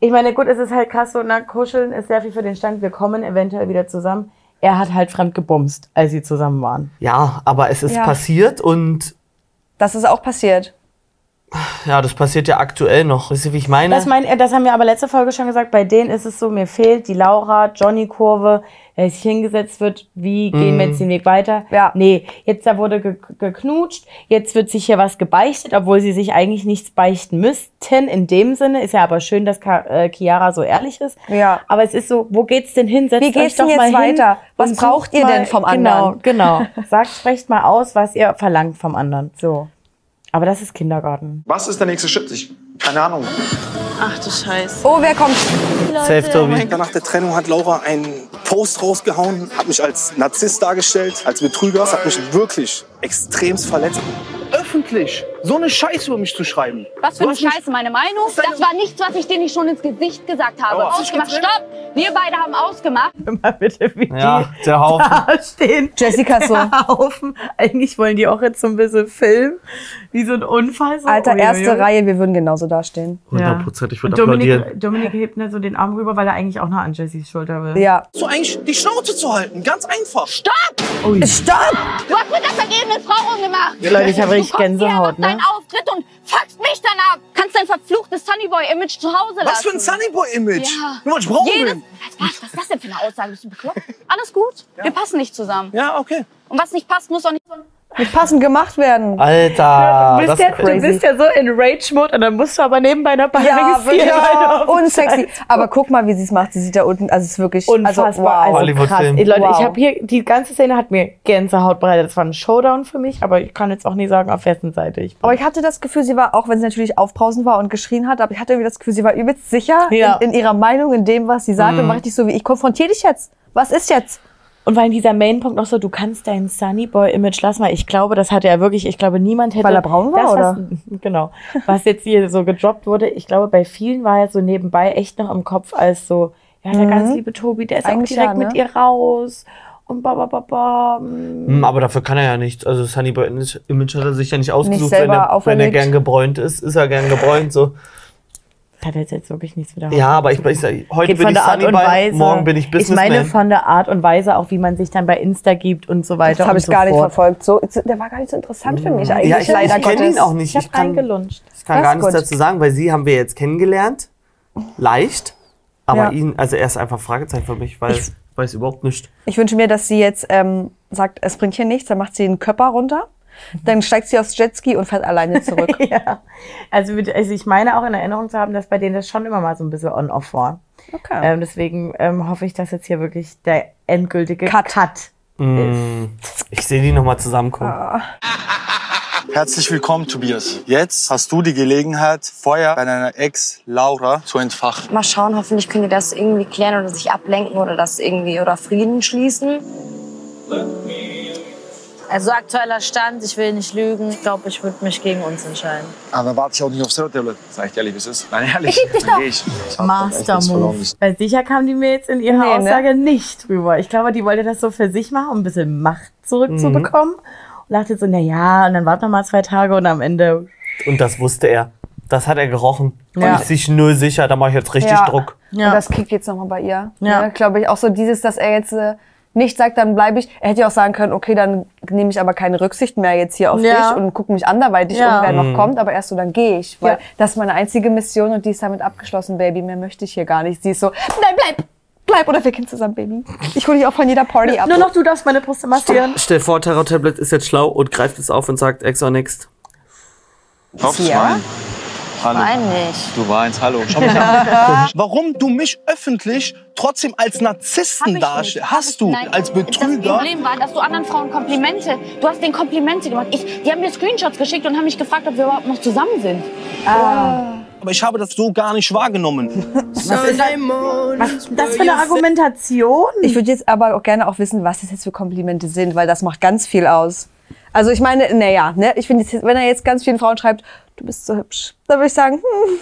Speaker 3: Ich meine, gut, es ist halt krass so, na, kuscheln ist sehr viel für den Stand. Wir kommen eventuell wieder zusammen. Er hat halt fremd gebumst, als sie zusammen waren.
Speaker 1: Ja, aber es ist
Speaker 2: Ja.
Speaker 1: passiert und
Speaker 2: Das ist auch passiert.
Speaker 1: Ja, das passiert ja aktuell noch. Wisst ihr, wie ich meine?
Speaker 3: Das, mein, äh, das haben wir aber letzte Folge schon gesagt. Bei denen ist es so, mir fehlt die Laura-Johnny-Kurve, der sich hingesetzt wird. Wie gehen wir
Speaker 1: Mhm.
Speaker 3: jetzt den Weg weiter?
Speaker 2: Ja.
Speaker 3: Nee, jetzt da wurde ge geknutscht. Jetzt wird sich hier was gebeichtet, obwohl sie sich eigentlich nichts beichten müssten. In dem Sinne ist ja aber schön, dass Ka äh, Chiara so ehrlich ist.
Speaker 2: Ja.
Speaker 3: Aber es ist so, wo geht's denn hin? Setzt
Speaker 2: Wie geht's
Speaker 3: euch doch
Speaker 2: denn jetzt
Speaker 3: mal hin
Speaker 2: weiter? Was
Speaker 3: und
Speaker 2: braucht ihr
Speaker 3: mal-
Speaker 2: denn vom
Speaker 3: genau,
Speaker 2: anderen?
Speaker 3: Genau, Sagt, sprecht mal aus, was ihr verlangt vom anderen. So. Aber das ist Kindergarten.
Speaker 11: Was ist der nächste Schritt? Ich, keine Ahnung.
Speaker 10: Ach du Scheiße.
Speaker 2: Oh, wer kommt?
Speaker 1: Safe, Tobi.
Speaker 11: Nach der Trennung hat Laura einen Post rausgehauen, hat mich als Narzisst dargestellt, als Betrüger. Das hat mich wirklich extremst verletzt. Öffentlich so eine Scheiße über mich zu schreiben.
Speaker 12: Was für eine Scheiße, meine Meinung? Das war nichts, was ich dir nicht schon ins Gesicht gesagt habe.
Speaker 11: Aber-
Speaker 12: Ausgemacht, stopp! Wir beide haben ausgemacht.
Speaker 3: Mal bitte, wie
Speaker 1: Ja,
Speaker 3: die
Speaker 1: der Haufen.
Speaker 3: da stehen.
Speaker 2: Jessica so.
Speaker 3: Der Haufen. Eigentlich wollen die auch jetzt so ein bisschen filmen, wie so ein Unfall. So.
Speaker 2: Alter,
Speaker 3: Uiuiui.
Speaker 2: erste Reihe, wir würden genauso dastehen.
Speaker 1: Hundertprozentig
Speaker 3: Und
Speaker 1: würde applaudieren.
Speaker 3: Dominik, Dominik hebt mir so den Arm rüber, weil er eigentlich auch noch an Jessys Schulter will.
Speaker 2: Ja.
Speaker 11: So eigentlich die Schnauze zu halten, ganz einfach.
Speaker 12: Stopp!
Speaker 2: Stopp!
Speaker 12: Du hast mit der vergebenen Frau rumgemacht.
Speaker 3: Ja, Leute, ich habe richtig
Speaker 12: du
Speaker 3: Gänsehaut,
Speaker 12: machst
Speaker 3: ne?
Speaker 12: deinen Auftritt und fuckst mich dann ab. Kannst dein verfluchtes Sunnyboy-Image zu Hause lassen.
Speaker 11: Was für ein Sunnyboy-Image?
Speaker 12: Ja.
Speaker 11: Nur ich braun
Speaker 12: Jedes. Was, was ist das denn für eine Aussage? Bist du bekloppt? Alles gut. Wir passen nicht zusammen.
Speaker 11: Ja, okay.
Speaker 12: Und was nicht passt, muss auch nicht...
Speaker 2: Mit passend gemacht werden.
Speaker 1: Alter,
Speaker 3: Du
Speaker 1: das
Speaker 3: bist,
Speaker 1: ist
Speaker 3: ja, du
Speaker 1: crazy.
Speaker 3: bist ja so in Rage-Mode und dann musst du aber nebenbei eine Beine
Speaker 2: Ja, wirklich.
Speaker 3: du dem
Speaker 2: Unsexy. Aber guck mal, wie sie es macht. Sie sieht da unten, also es ist wirklich
Speaker 3: Unfassbar.
Speaker 2: Also, wow.
Speaker 3: Also,
Speaker 1: Hollywood-Film.
Speaker 3: krass. Ey, Leute,
Speaker 2: Wow.
Speaker 3: ich habe hier, die ganze Szene hat mir Gänsehaut bereitet. Das war ein Showdown für mich, aber ich kann jetzt auch nie sagen, auf wessen Seite ich bin.
Speaker 2: Aber ich hatte das Gefühl, sie war, auch wenn sie natürlich aufbrausend war und geschrien hat, aber ich hatte irgendwie das Gefühl, sie war übelst sicher
Speaker 3: Ja.
Speaker 2: in, in ihrer Meinung, in dem, was sie sagt. Und war richtig so wie, ich konfrontiere dich jetzt. Was ist jetzt?
Speaker 3: Und weil dieser Mainpunkt noch so, du kannst dein Sunnyboy-Image lassen, weil ich glaube, das hatte er wirklich, ich glaube, niemand hätte.
Speaker 2: Weil er braun war,
Speaker 3: das,
Speaker 2: oder?
Speaker 3: Was, genau. Was jetzt hier so gedroppt wurde, ich glaube, bei vielen war er so nebenbei echt noch im Kopf als so, ja, der
Speaker 2: Mhm.
Speaker 3: ganz liebe Tobi, der ist
Speaker 2: Eigentlich
Speaker 3: auch direkt
Speaker 2: ja,
Speaker 3: mit
Speaker 2: ne?
Speaker 3: ihr raus. Und ba, ba, ba, ba.
Speaker 1: Hm, aber dafür kann er ja nichts. Also Sunnyboy Image hat er sich ja nicht ausgesucht.
Speaker 2: selber
Speaker 1: wenn, er, wenn er gern gebräunt ist, ist er gern gebräunt. So.
Speaker 3: Das hat jetzt, jetzt wirklich nichts mit der
Speaker 1: Ja, aber ich, ich sag, heute
Speaker 3: Geht
Speaker 1: bin
Speaker 3: von
Speaker 1: ich
Speaker 3: der Art und
Speaker 1: Sunnyboy,
Speaker 3: Weise.
Speaker 1: morgen bin ich
Speaker 3: Ich meine
Speaker 1: Businessman.
Speaker 3: von der Art und Weise auch, wie man sich dann bei Insta gibt und so weiter.
Speaker 2: Das habe ich
Speaker 3: so
Speaker 2: gar nicht
Speaker 3: fort.
Speaker 2: verfolgt. So, der war gar nicht so interessant für mich eigentlich.
Speaker 1: ja, ich,
Speaker 2: leider
Speaker 1: ich kenne ihn auch nicht.
Speaker 3: Ich habe
Speaker 1: Ich kann,
Speaker 3: reingelunscht.
Speaker 1: ich kann
Speaker 2: Das
Speaker 1: gar nichts
Speaker 2: gut.
Speaker 1: dazu sagen, weil sie haben wir jetzt kennengelernt. Leicht. Aber
Speaker 2: Ja.
Speaker 1: ihn, also er ist einfach Fragezeichen für mich, weil ich weiß überhaupt nicht.
Speaker 2: Ich wünsche mir, dass sie jetzt ähm, sagt, es bringt hier nichts, dann macht sie einen Körper runter. Dann steigt sie aufs Jetski und fährt alleine zurück.
Speaker 3: ja. Also, also ich meine auch in Erinnerung zu haben, dass bei denen das schon immer mal so ein bisschen on-off war.
Speaker 2: Okay.
Speaker 3: Ähm, deswegen ähm, hoffe ich, dass jetzt hier wirklich der endgültige Cut,
Speaker 1: Mm, ich sehe die nochmal zusammenkommen.
Speaker 11: Herzlich willkommen, Tobias. Jetzt hast du die Gelegenheit, Feuer bei deiner Ex Laura zu entfachen.
Speaker 5: Mal schauen, hoffentlich können die das irgendwie klären oder sich ablenken oder das irgendwie oder Frieden schließen.
Speaker 10: Also aktueller Stand, ich will nicht lügen. Ich glaube, ich würde mich gegen uns entscheiden.
Speaker 11: Aber dann warte ich auch nicht aufs Tablet. Sag ich dir ehrlich, wie es ist. Nein, ehrlich.
Speaker 10: Ich dich
Speaker 11: Dann
Speaker 10: doch.
Speaker 11: ich. Ich
Speaker 3: Master. Move. Weil sicher kam die mir jetzt in ihrer
Speaker 2: Nee, ne?
Speaker 3: Aussage nicht drüber. Ich glaube, die wollte das so für sich machen, um ein bisschen Macht zurückzubekommen. Und dachte so, na ja, und dann warten wir mal zwei Tage und am Ende.
Speaker 1: Und das wusste er. Das hat er gerochen.
Speaker 3: Ja.
Speaker 1: Und ist sich null sicher, da mache ich jetzt richtig
Speaker 2: Ja.
Speaker 1: Druck.
Speaker 3: Ja.
Speaker 2: Und das kickt jetzt nochmal bei ihr.
Speaker 3: Ja.
Speaker 2: Ja. Glaube ich auch so dieses, dass er jetzt äh, nicht sagt, dann bleibe ich. Er hätte ja auch sagen können, okay, dann nehme ich aber keine Rücksicht mehr jetzt hier auf
Speaker 3: Ja.
Speaker 2: dich und gucke mich anderweitig
Speaker 3: Ja.
Speaker 2: um, wer
Speaker 1: Mhm.
Speaker 2: noch kommt. Aber erst so, dann gehe ich. Weil
Speaker 3: Ja.
Speaker 2: das ist meine einzige Mission und die ist damit abgeschlossen, Baby. Mehr möchte ich hier gar nicht. Sie ist so, nein, bleib, bleib oder wir gehen zusammen, Baby. Ich hole dich auch von jeder Party ab.
Speaker 3: Nur noch du darfst meine Brüste massieren.
Speaker 1: Stell vor, Terror Tablet ist jetzt schlau und greift es auf und sagt Ex or Next.
Speaker 9: Aufs
Speaker 2: Ja.
Speaker 9: Wein. Hallo.
Speaker 10: Wein nicht.
Speaker 9: Du weinst, hallo. Schau mich an.
Speaker 11: Warum du mich öffentlich trotzdem als Narzissten darstellst? Hast du
Speaker 12: Nein,
Speaker 11: als
Speaker 12: Das
Speaker 11: Betrüger?
Speaker 12: Problem war, dass du anderen Frauen Komplimente, du hast denen Komplimente gemacht. Ich, die haben mir Screenshots geschickt und haben mich gefragt, ob wir überhaupt noch zusammen sind.
Speaker 11: Aber ich habe das so gar nicht wahrgenommen.
Speaker 3: Was ist das für eine Argumentation?
Speaker 2: Ich würde jetzt aber auch gerne auch wissen, was das jetzt für Komplimente sind, weil das macht ganz viel aus. Also ich meine, naja, ne, ich finde, wenn er jetzt ganz vielen Frauen schreibt, du bist so hübsch, dann würde ich sagen, hm,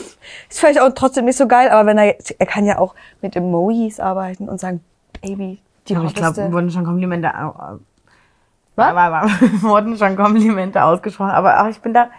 Speaker 2: ist vielleicht auch trotzdem nicht so geil, aber wenn er, jetzt- er kann ja auch mit Emojis arbeiten und sagen, Baby, die
Speaker 3: Aber ich glaube, wurden schon Komplimente. Was? wurden schon Komplimente ausgesprochen. Aber auch ich bin da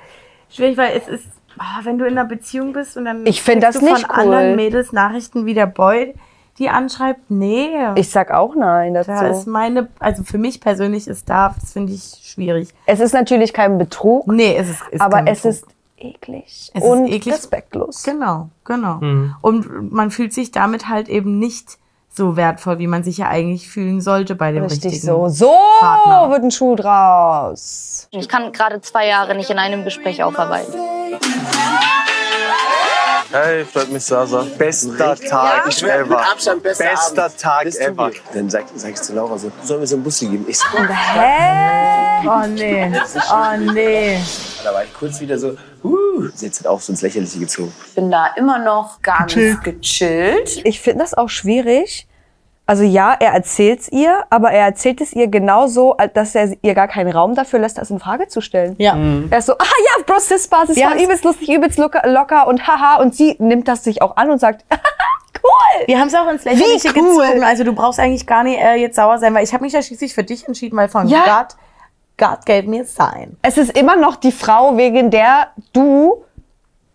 Speaker 3: schwierig, weil es ist, ah, wenn du in einer Beziehung bist und dann
Speaker 2: Ich
Speaker 3: kriegst
Speaker 2: das
Speaker 3: du
Speaker 2: nicht
Speaker 3: von
Speaker 2: cool.
Speaker 3: anderen Mädels Nachrichten wie der Boy, die anschreibt, nee.
Speaker 2: Ich sag auch nein dazu.
Speaker 3: da ist meine, also für mich persönlich ist da, das finde ich schwierig.
Speaker 2: es ist natürlich kein Betrug,
Speaker 3: Nee, es ist, ist
Speaker 2: aber
Speaker 3: kein
Speaker 2: es ist eklig.
Speaker 3: Es
Speaker 2: und
Speaker 3: ist eklig.
Speaker 2: respektlos.
Speaker 3: Genau, genau.
Speaker 1: Mhm.
Speaker 3: Und man fühlt sich damit halt eben nicht so wertvoll, wie man sich ja eigentlich fühlen sollte bei dem
Speaker 2: Richtig
Speaker 3: richtigen
Speaker 2: so. So
Speaker 3: Partner.
Speaker 2: wird ein Schuh draus.
Speaker 12: Ich kann gerade zwei Jahre nicht in einem Gespräch aufarbeiten.
Speaker 4: Hey, freut mich, Sasa. Bester Tag
Speaker 11: Ich schwör,
Speaker 4: ever.
Speaker 11: mit Abstand bester
Speaker 4: Bester
Speaker 11: Abend.
Speaker 4: Tag
Speaker 11: Bist
Speaker 4: ever.
Speaker 11: Dann sag, sag ich zu Laura so, sollen wir so einen Bussi geben? Ich so,
Speaker 2: Hä?
Speaker 3: Oh nee, oh nee.
Speaker 11: da war ich kurz wieder so, uh, sie hat auch so ins Lächerliche gezogen.
Speaker 7: Ich bin da immer noch ganz gechillt.
Speaker 2: Ich finde das auch schwierig. Also ja, er erzählt's ihr, aber er erzählt es ihr genauso, dass er ihr gar keinen Raum dafür lässt, das in Frage zu stellen.
Speaker 3: Ja.
Speaker 2: Er ist so, ah ja, Bro, Sis Basis
Speaker 3: Ja.
Speaker 2: war übelst lustig, übelst locker, locker und haha. Und sie nimmt das sich auch an und sagt, cool.
Speaker 3: Wir haben es auch ins Lächerliche
Speaker 2: Wie cool.
Speaker 3: gezogen. Also du brauchst eigentlich gar nicht äh, jetzt sauer sein, weil ich habe mich ja schließlich für dich entschieden, weil von
Speaker 2: Ja.
Speaker 3: God, God gave me a sign.
Speaker 2: Es ist immer noch die Frau, wegen der du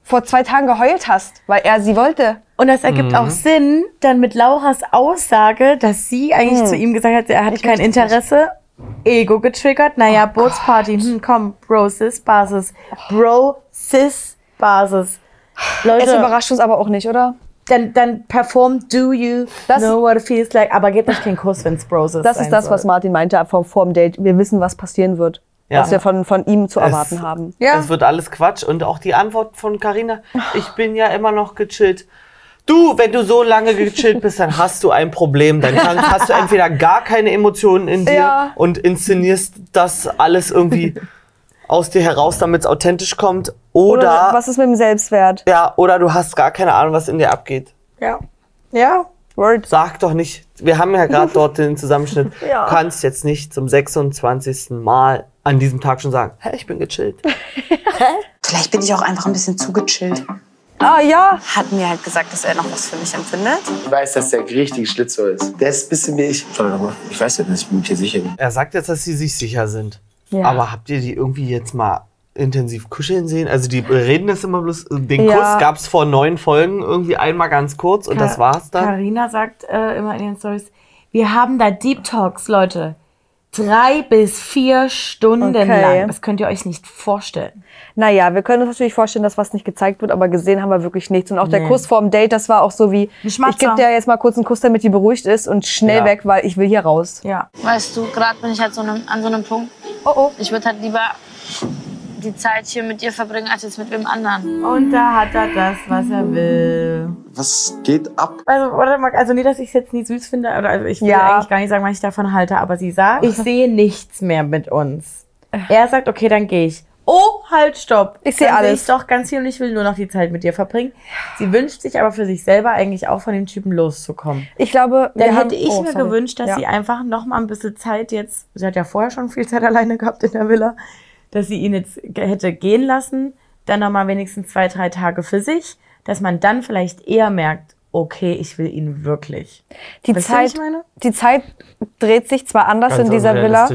Speaker 2: vor zwei Tagen geheult hast, weil er sie wollte.
Speaker 3: Und das ergibt auch Sinn, dann mit Lauras Aussage, dass sie eigentlich
Speaker 2: Hm.
Speaker 3: zu ihm gesagt hat, er hat
Speaker 2: Ich
Speaker 3: kein
Speaker 2: es
Speaker 3: Interesse. Ego getriggert. Naja, Bootsparty. Hm, komm, Bro, Sis Basis. Bro, Sis Basis.
Speaker 2: Es
Speaker 3: Leute,
Speaker 2: überrascht uns aber auch nicht, oder?
Speaker 3: dann, dann perform Do You
Speaker 2: Das-
Speaker 3: Know What It Feels Like. Aber gebt euch keinen Kuss, wenn's Bros ist.
Speaker 2: Das ist das, was Martin meinte vor, vor dem Date. Wir wissen, was passieren wird.
Speaker 1: Ja.
Speaker 2: Was wir von, von ihm zu
Speaker 1: Es-
Speaker 2: erwarten haben.
Speaker 1: Es wird alles Quatsch. Und auch die Antwort von Carina: Ich bin ja immer noch gechillt. Du, wenn du so lange gechillt bist, dann hast du ein Problem. Dann kann, hast du entweder gar keine Emotionen in dir
Speaker 2: Ja.
Speaker 1: und inszenierst das alles irgendwie aus dir heraus, damit es authentisch kommt. Oder,
Speaker 2: was ist mit dem Selbstwert?
Speaker 1: ja, oder du hast gar keine Ahnung, was in dir abgeht.
Speaker 3: Ja. Ja.
Speaker 2: Word.
Speaker 1: Sag doch nicht. Wir haben ja gerade dort den Zusammenschnitt.
Speaker 2: Ja.
Speaker 1: Du kannst jetzt nicht zum 26. Mal an diesem Tag schon sagen, hä, ich bin gechillt.
Speaker 7: Vielleicht bin ich auch einfach ein bisschen zu
Speaker 2: Ah ja.
Speaker 7: Hat mir halt gesagt, dass er noch was für mich empfindet.
Speaker 11: Ich weiß, dass der richtig Schlitzohr ist. Der ist ein bisschen wie ich. Schau doch mal. Ich weiß ja, dass ich mir hier sicher bin.
Speaker 1: Er sagt jetzt, dass sie sich sicher sind.
Speaker 2: Ja.
Speaker 1: Aber habt ihr die irgendwie jetzt mal intensiv kuscheln sehen? Also die reden das immer bloß. Den
Speaker 2: Ja.
Speaker 1: Kuss gab es vor neun Folgen irgendwie einmal ganz kurz und das war's dann.
Speaker 3: Carina sagt äh, immer in ihren Stories, wir haben da Deep Talks, Leute. Drei bis vier Stunden
Speaker 2: Okay.
Speaker 3: lang. Das könnt ihr euch nicht vorstellen.
Speaker 2: Naja, wir können uns natürlich vorstellen, dass was nicht gezeigt wird, aber gesehen haben wir wirklich nichts. Und auch der
Speaker 3: Nee.
Speaker 2: Kuss vorm Date, das war auch so wie, ich gebe dir jetzt mal kurz einen Kuss, damit die beruhigt ist und schnell
Speaker 1: Ja.
Speaker 2: weg, weil ich will hier raus.
Speaker 3: Ja.
Speaker 12: Weißt du, gerade bin ich halt so einem, an so einem Punkt.
Speaker 2: Oh oh.
Speaker 12: Ich würde halt lieber die Zeit hier mit dir verbringen, als jetzt mit wem anderen.
Speaker 3: Und da hat er das, was er will.
Speaker 4: Was geht ab?
Speaker 3: Also, mal, also nicht, dass ich es jetzt nie süß finde, oder also ich will
Speaker 2: Ja.
Speaker 3: eigentlich gar nicht sagen, was ich davon halte, aber sie sagt, ich sehe nichts mehr mit uns. Er sagt, okay, dann gehe ich. Oh, halt, stopp.
Speaker 2: Ich sehe
Speaker 3: Dann
Speaker 2: alles.
Speaker 3: ich doch ganz viel und ich will nur noch die Zeit mit dir verbringen. Sie wünscht sich aber für sich selber eigentlich auch von dem Typen loszukommen.
Speaker 2: Ich glaube, wir
Speaker 3: Dann
Speaker 2: haben,
Speaker 3: hätte ich
Speaker 2: oh,
Speaker 3: mir
Speaker 2: sorry.
Speaker 3: gewünscht, dass
Speaker 2: Ja.
Speaker 3: sie einfach noch mal ein bisschen Zeit jetzt, sie hat ja vorher schon viel Zeit alleine gehabt in der Villa, dass sie ihn jetzt hätte gehen lassen, dann noch mal wenigstens zwei, drei Tage für sich, dass man dann vielleicht eher merkt, okay, ich will ihn wirklich.
Speaker 2: Die
Speaker 3: Weißt du, was
Speaker 2: Zeit,
Speaker 3: ich meine?
Speaker 2: die Zeit dreht sich zwar anders
Speaker 1: Ganz
Speaker 2: in dieser Villa.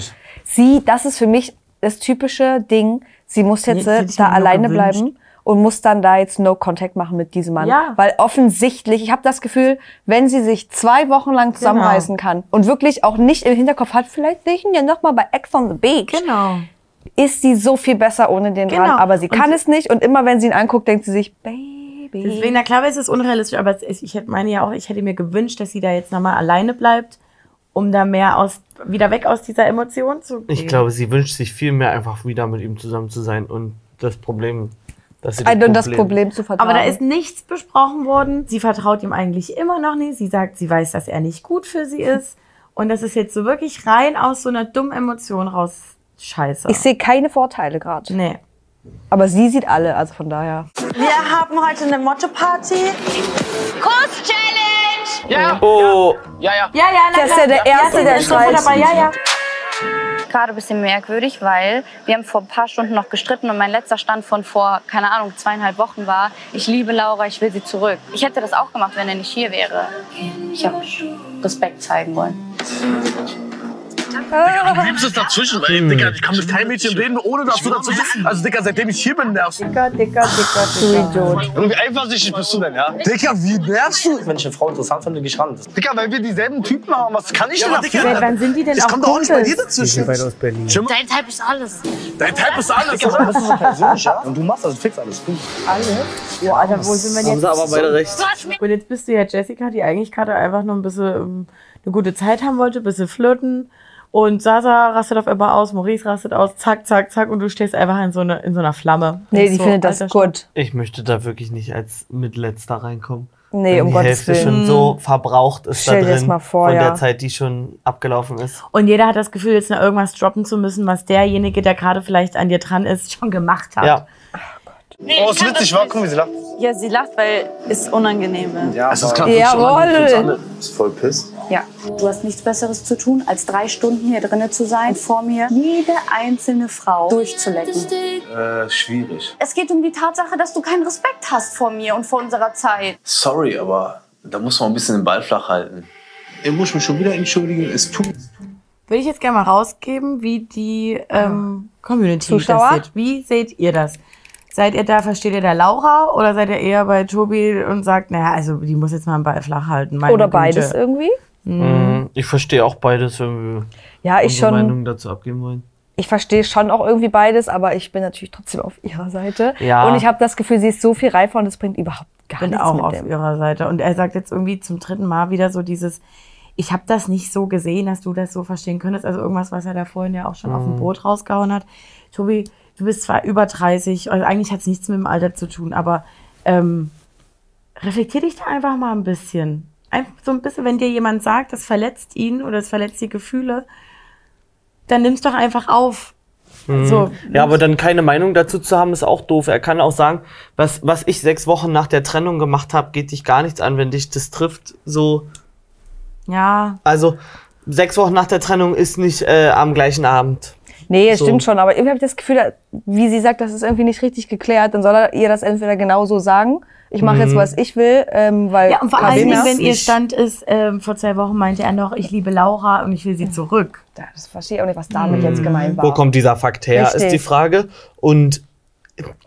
Speaker 2: Sie, das ist für mich das typische Ding. Sie muss jetzt
Speaker 3: Nee,
Speaker 2: äh, da alleine bleiben und muss dann da jetzt No Contact machen mit diesem Mann.
Speaker 3: Ja.
Speaker 2: Weil offensichtlich, ich habe das Gefühl, wenn sie sich zwei Wochen lang zusammenreißen kann und wirklich auch nicht im Hinterkopf hat, vielleicht sehe ich ihn ja noch mal bei Ex on the Beach,
Speaker 3: Genau.
Speaker 2: Ist sie so viel besser ohne den
Speaker 3: Genau.
Speaker 2: dran. Aber sie
Speaker 3: Und
Speaker 2: kann
Speaker 3: sie-
Speaker 2: es nicht und immer wenn sie ihn anguckt, denkt sie sich, Baby.
Speaker 3: Deswegen, na klar, es ist unrealistisch, aber es ist- ich hätte- meine ja auch, ich hätte mir gewünscht, dass sie da jetzt nochmal alleine bleibt, um da mehr aus, wieder weg aus dieser Emotion zu gehen.
Speaker 1: Ich glaube, sie wünscht sich viel mehr einfach wieder mit ihm zusammen zu sein und das Problem, dass sie
Speaker 2: Also das Problem zu vertragen.
Speaker 3: Aber da ist nichts besprochen worden. Sie vertraut ihm eigentlich immer noch nicht. Sie sagt, sie weiß, dass er nicht gut für sie ist. Und das ist jetzt so wirklich rein aus so einer dummen Emotion raus. Scheiße.
Speaker 2: ich sehe keine Vorteile gerade.
Speaker 3: nee.
Speaker 2: Aber sie sieht alle, also von daher.
Speaker 7: Wir haben heute eine Motto-Party.
Speaker 12: Kuss-Challenge!
Speaker 9: Ja,
Speaker 1: Oh,
Speaker 9: ja, ja.
Speaker 3: Ja, ja,
Speaker 2: Der ist ja der Erste,
Speaker 3: ja,
Speaker 2: der schreit.
Speaker 3: dabei. Ja, ja.
Speaker 12: Gerade ein bisschen merkwürdig, weil wir haben vor ein paar Stunden noch gestritten und mein letzter Stand von vor, keine Ahnung, zweieinhalb Wochen war, ich liebe Laura, ich will sie zurück. Ich hätte das auch gemacht, wenn er nicht hier wäre. Ich habe Respekt zeigen wollen.
Speaker 11: Digga, du liebst es dazwischen, ey. Digga, ich kann mit keinem Mädchen reden, ohne dass du dazwischen. Also, Digga, seitdem ich hier bin, nervst du.
Speaker 2: Dicker, dicker, dicker, dicker.
Speaker 11: Irgendwie eifersüchtig bist du denn, ja? Digga, wie nervst du? Wenn ich eine Frau interessant finde, geh ich ran. Digga, weil wir dieselben Typen haben, was kann ich denn dafür?
Speaker 3: Wann sind die denn
Speaker 11: Ich
Speaker 3: auch
Speaker 11: komm doch auch nicht bei dir dazwischen.
Speaker 9: aus Berlin.
Speaker 8: Dein Type ist alles.
Speaker 11: Dein Typ ist alles. Digga, das ist so persönlich, ja? Und du machst das fix alles. Du.
Speaker 3: Alles? Boah, Alter, wo sind wir
Speaker 1: Haben
Speaker 3: jetzt?
Speaker 1: sie aber beide recht.
Speaker 3: Und jetzt bist du ja Jessica, die eigentlich gerade einfach nur ein bisschen ähm, eine gute Zeit haben wollte, ein bisschen flirten. Und Sasa rastet auf einmal aus, Maurice rastet aus, zack, zack, zack, und du stehst einfach in so, eine, in so einer Flamme.
Speaker 2: Nee, die
Speaker 3: so,
Speaker 2: findet das
Speaker 3: alter
Speaker 2: gut.
Speaker 1: Ich möchte da wirklich nicht als Mitletzter reinkommen.
Speaker 2: Nee,
Speaker 1: Wenn
Speaker 2: um
Speaker 1: die
Speaker 2: Gottes
Speaker 1: Hälfte
Speaker 2: Willen.
Speaker 1: schon so verbraucht ist
Speaker 2: Stell
Speaker 1: da drin
Speaker 2: mal vor,
Speaker 1: von
Speaker 2: ja.
Speaker 1: der Zeit, die schon abgelaufen ist.
Speaker 3: Und jeder hat das Gefühl, jetzt noch irgendwas droppen zu müssen, was derjenige, der gerade vielleicht an dir dran ist, schon gemacht hat.
Speaker 1: Ja.
Speaker 11: Oh, ist witzig, wa? Guck mal, wie sie lacht.
Speaker 7: Ja, sie lacht, weil es unangenehm ist.
Speaker 4: Ja,
Speaker 11: Es ist klar,
Speaker 2: Jawohl.
Speaker 4: Ist voll piss.
Speaker 7: Ja. Du hast nichts Besseres zu tun, als drei Stunden hier drinnen zu sein und vor mir jede einzelne Frau durchzulecken.
Speaker 9: Äh, schwierig.
Speaker 7: Es geht um die Tatsache, dass du keinen Respekt hast vor mir und vor unserer Zeit.
Speaker 9: Sorry, aber da muss man ein bisschen den Ball flach halten. Ich muss mich schon wieder entschuldigen. Es tut.
Speaker 3: Würde ich jetzt gerne mal rausgeben, wie die ähm, Community
Speaker 2: Zuschauer?
Speaker 3: das sieht. Wie seht ihr das? Seid ihr da, versteht ihr der Laura oder seid ihr eher bei Tobi und sagt, naja, also die muss jetzt mal einen Ball flach halten? meine
Speaker 2: Oder
Speaker 3: Güte.
Speaker 2: beides irgendwie.
Speaker 1: Mhm. Ich verstehe auch beides, wenn wir
Speaker 2: Ja, ich
Speaker 1: unsere
Speaker 2: schon.
Speaker 1: Meinung dazu abgeben wollen.
Speaker 2: Ich verstehe schon auch irgendwie beides, aber ich bin natürlich trotzdem auf ihrer Seite.
Speaker 1: Ja.
Speaker 2: Und ich habe das Gefühl, sie ist so viel reifer und es bringt überhaupt gar
Speaker 3: bin
Speaker 2: nichts
Speaker 3: auch
Speaker 2: mit
Speaker 3: auf
Speaker 2: dem.
Speaker 3: ihrer Seite. Und er sagt jetzt irgendwie zum dritten Mal wieder so dieses, ich habe das nicht so gesehen, dass du das so verstehen könntest. Also irgendwas, was er da vorhin ja auch schon auf dem
Speaker 1: Mhm.
Speaker 3: Boot rausgehauen hat. Tobi, du bist zwar über 30, also eigentlich hat es nichts mit dem Alter zu tun, aber ähm, reflektier dich da einfach mal ein bisschen. Einfach so ein bisschen, wenn dir jemand sagt, das verletzt ihn oder es verletzt die Gefühle, dann nimm's doch einfach auf.
Speaker 1: Mhm.
Speaker 3: So,
Speaker 1: ja, aber dann keine Meinung dazu zu haben, ist auch doof. Er kann auch sagen, was, was ich sechs Wochen nach der Trennung gemacht habe, geht dich gar nichts an, wenn dich das trifft. So,
Speaker 3: Ja,
Speaker 1: also sechs Wochen nach der Trennung ist nicht äh, am gleichen Abend.
Speaker 2: Nee, es
Speaker 1: So.
Speaker 2: stimmt schon, aber irgendwie habe ich das Gefühl, wie sie sagt, das ist irgendwie nicht richtig geklärt, dann soll er ihr das entweder genauso sagen. Ich mache jetzt,
Speaker 1: Mhm.
Speaker 2: was ich will, ähm, weil
Speaker 3: Ja, und vor allem, wenn ihr Stand ist, ähm, vor zwei Wochen meinte er noch, ich liebe Laura und ich will sie zurück.
Speaker 2: Ja, Das verstehe ich auch nicht, was damit jetzt gemeint war.
Speaker 1: Wo kommt dieser Fakt her,
Speaker 2: Richtig.
Speaker 1: ist die Frage. Und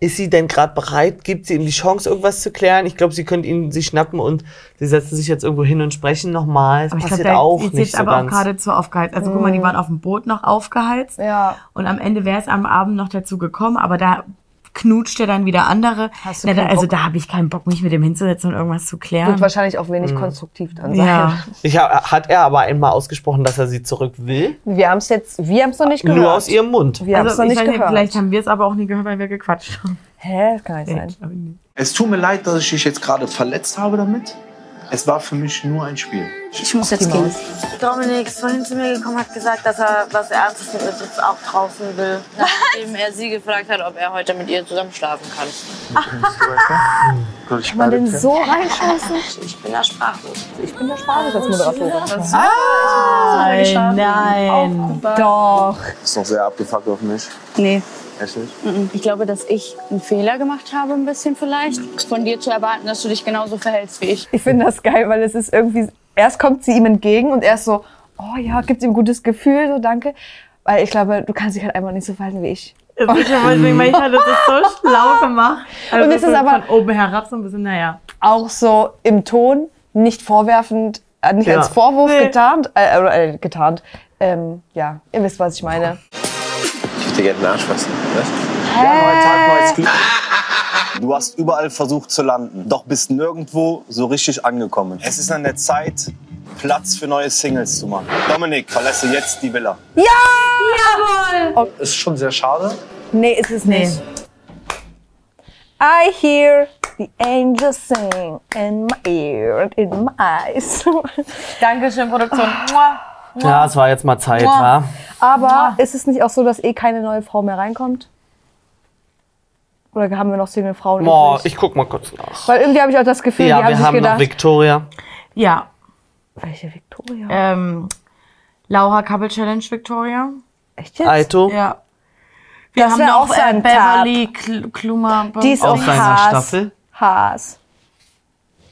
Speaker 1: ist sie denn gerade bereit? Gibt sie ihm die Chance, irgendwas zu klären? Ich glaube, sie könnte ihn sich schnappen und sie setzen sich jetzt irgendwo hin und sprechen nochmal. Das
Speaker 3: Aber ich
Speaker 1: passiert
Speaker 3: glaube,
Speaker 1: auch nicht so
Speaker 3: aber auch
Speaker 1: ganz.
Speaker 3: gerade zu aufgeheizt. Also guck mal, die waren auf dem Boot noch aufgeheizt.
Speaker 2: Ja.
Speaker 3: Und am Ende wäre es am Abend noch dazu gekommen, aber da knutscht er dann wieder andere.
Speaker 2: Hast du
Speaker 3: Na, da, also
Speaker 2: Bock?
Speaker 3: da habe ich keinen Bock, mich mit dem hinzusetzen und irgendwas zu klären.
Speaker 2: Wird wahrscheinlich auch wenig konstruktiv dann sein.
Speaker 3: ja.
Speaker 1: Ich, ha- hat er aber einmal ausgesprochen, dass er sie zurück will?
Speaker 2: Wir haben es jetzt, wir haben es noch nicht gehört.
Speaker 1: Nur aus ihrem Mund.
Speaker 2: Wir haben es
Speaker 3: Also
Speaker 2: noch
Speaker 3: ich
Speaker 2: nicht
Speaker 3: weiß nicht,
Speaker 2: gehört.
Speaker 3: vielleicht haben wir es aber auch nie gehört, weil wir gequatscht haben.
Speaker 2: Hä, das kann nicht sein.
Speaker 9: Es tut mir leid, dass ich dich jetzt gerade verletzt habe damit. Es war für mich nur ein Spiel.
Speaker 7: Ich muss jetzt gehen.
Speaker 10: Dominik ist vorhin zu mir gekommen, hat gesagt, dass er was Ernstes mit jetzt auch draußen will. Nachdem er sie gefragt hat, ob er heute mit ihr zusammen schlafen kann.
Speaker 2: Kann man den so reinscheißen?
Speaker 10: Ich bin da sprachlos.
Speaker 2: Ich bin der Spaß als Moderatorin.
Speaker 3: Nein, nein.
Speaker 2: Doch.
Speaker 4: Ist noch sehr abgefuckt auf mich.
Speaker 7: Nee.
Speaker 4: Echt nicht?
Speaker 7: Ich glaube, dass ich einen Fehler gemacht habe, ein bisschen vielleicht. Von dir zu erwarten, dass du dich genauso verhältst wie ich.
Speaker 2: Ich finde das geil, weil es ist irgendwie, erst kommt sie ihm entgegen und er ist so, oh ja, gibt ihm ein gutes Gefühl, so danke. Weil ich glaube, du kannst dich halt einfach nicht so verhalten wie ich.
Speaker 3: Deswegen meine ich halt, das ist so schlau gemacht. Also
Speaker 2: Und es ist
Speaker 3: von-
Speaker 2: aber-
Speaker 3: von oben herab so ein bisschen, naja.
Speaker 2: Auch so im Ton, nicht vorwerfend, äh, nicht
Speaker 1: Ja.
Speaker 2: als Vorwurf
Speaker 3: Nee.
Speaker 2: getarnt, äh, äh, getarnt. Ähm, ja, ihr wisst, was ich meine.
Speaker 4: Ich hätte gerne einen Arsch fassen. Ja, neuer Tag, neues Glück. Du hast überall versucht zu landen, doch bist nirgendwo so richtig angekommen. Es ist an der Zeit, Platz für neue Singles zu machen. Dominik, verlässt jetzt die Villa.
Speaker 11: Ist schon sehr schade.
Speaker 2: Nee, ist es nicht. I hear the angels sing in my ear and in my eyes.
Speaker 3: Dankeschön, Produktion.
Speaker 1: Ja, es war jetzt mal Zeit, wa?
Speaker 2: Aber ist es nicht auch so, dass eh keine neue Frau mehr reinkommt? Oder haben wir noch Single-Frauen
Speaker 1: Boah,
Speaker 2: übrig?
Speaker 1: ich guck mal kurz nach.
Speaker 2: Weil irgendwie habe ich auch das Gefühl,
Speaker 1: Ja,
Speaker 2: die haben
Speaker 1: wir
Speaker 2: sich
Speaker 1: haben noch
Speaker 2: gedacht...
Speaker 1: Victoria.
Speaker 3: Ja,
Speaker 2: Welche Victoria?
Speaker 3: ähm, Laura Couple Challenge Victoria.
Speaker 2: Echt jetzt?
Speaker 1: Aito.
Speaker 3: Ja. Wir
Speaker 2: Das
Speaker 3: haben noch
Speaker 2: auch so
Speaker 3: äh,
Speaker 2: ein
Speaker 3: Beverly Kl Klumer.
Speaker 2: Die ist
Speaker 1: Aus
Speaker 2: auch
Speaker 1: seiner
Speaker 2: Haas.
Speaker 1: Staffel.
Speaker 2: Haas.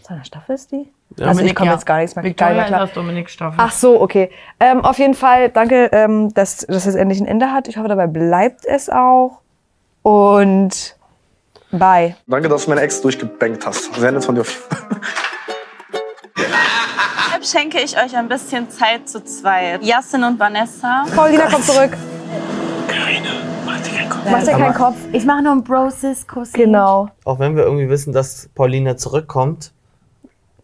Speaker 2: Seiner Staffel ist die? Also ich komme jetzt gar nichts mehr.
Speaker 3: Victoria ist
Speaker 2: klar.
Speaker 3: aus Dominik Staffel.
Speaker 2: Ach so, okay. Ähm, auf jeden Fall, danke, ähm, dass, dass es endlich ein Ende hat. Ich hoffe, dabei bleibt es auch. Und bye.
Speaker 11: Danke, dass du meine Ex durchgebankt hast. Sehr nett von dir.
Speaker 13: Deshalb schenke ich euch ein bisschen Zeit zu zweit. Jasin und Vanessa.
Speaker 2: Paulina kommt zurück. Mach dir keinen Kopf.
Speaker 3: Ich mache nur einen Bro-Sis-Kuss.
Speaker 2: Genau.
Speaker 1: Auch wenn wir irgendwie wissen, dass Paulina zurückkommt,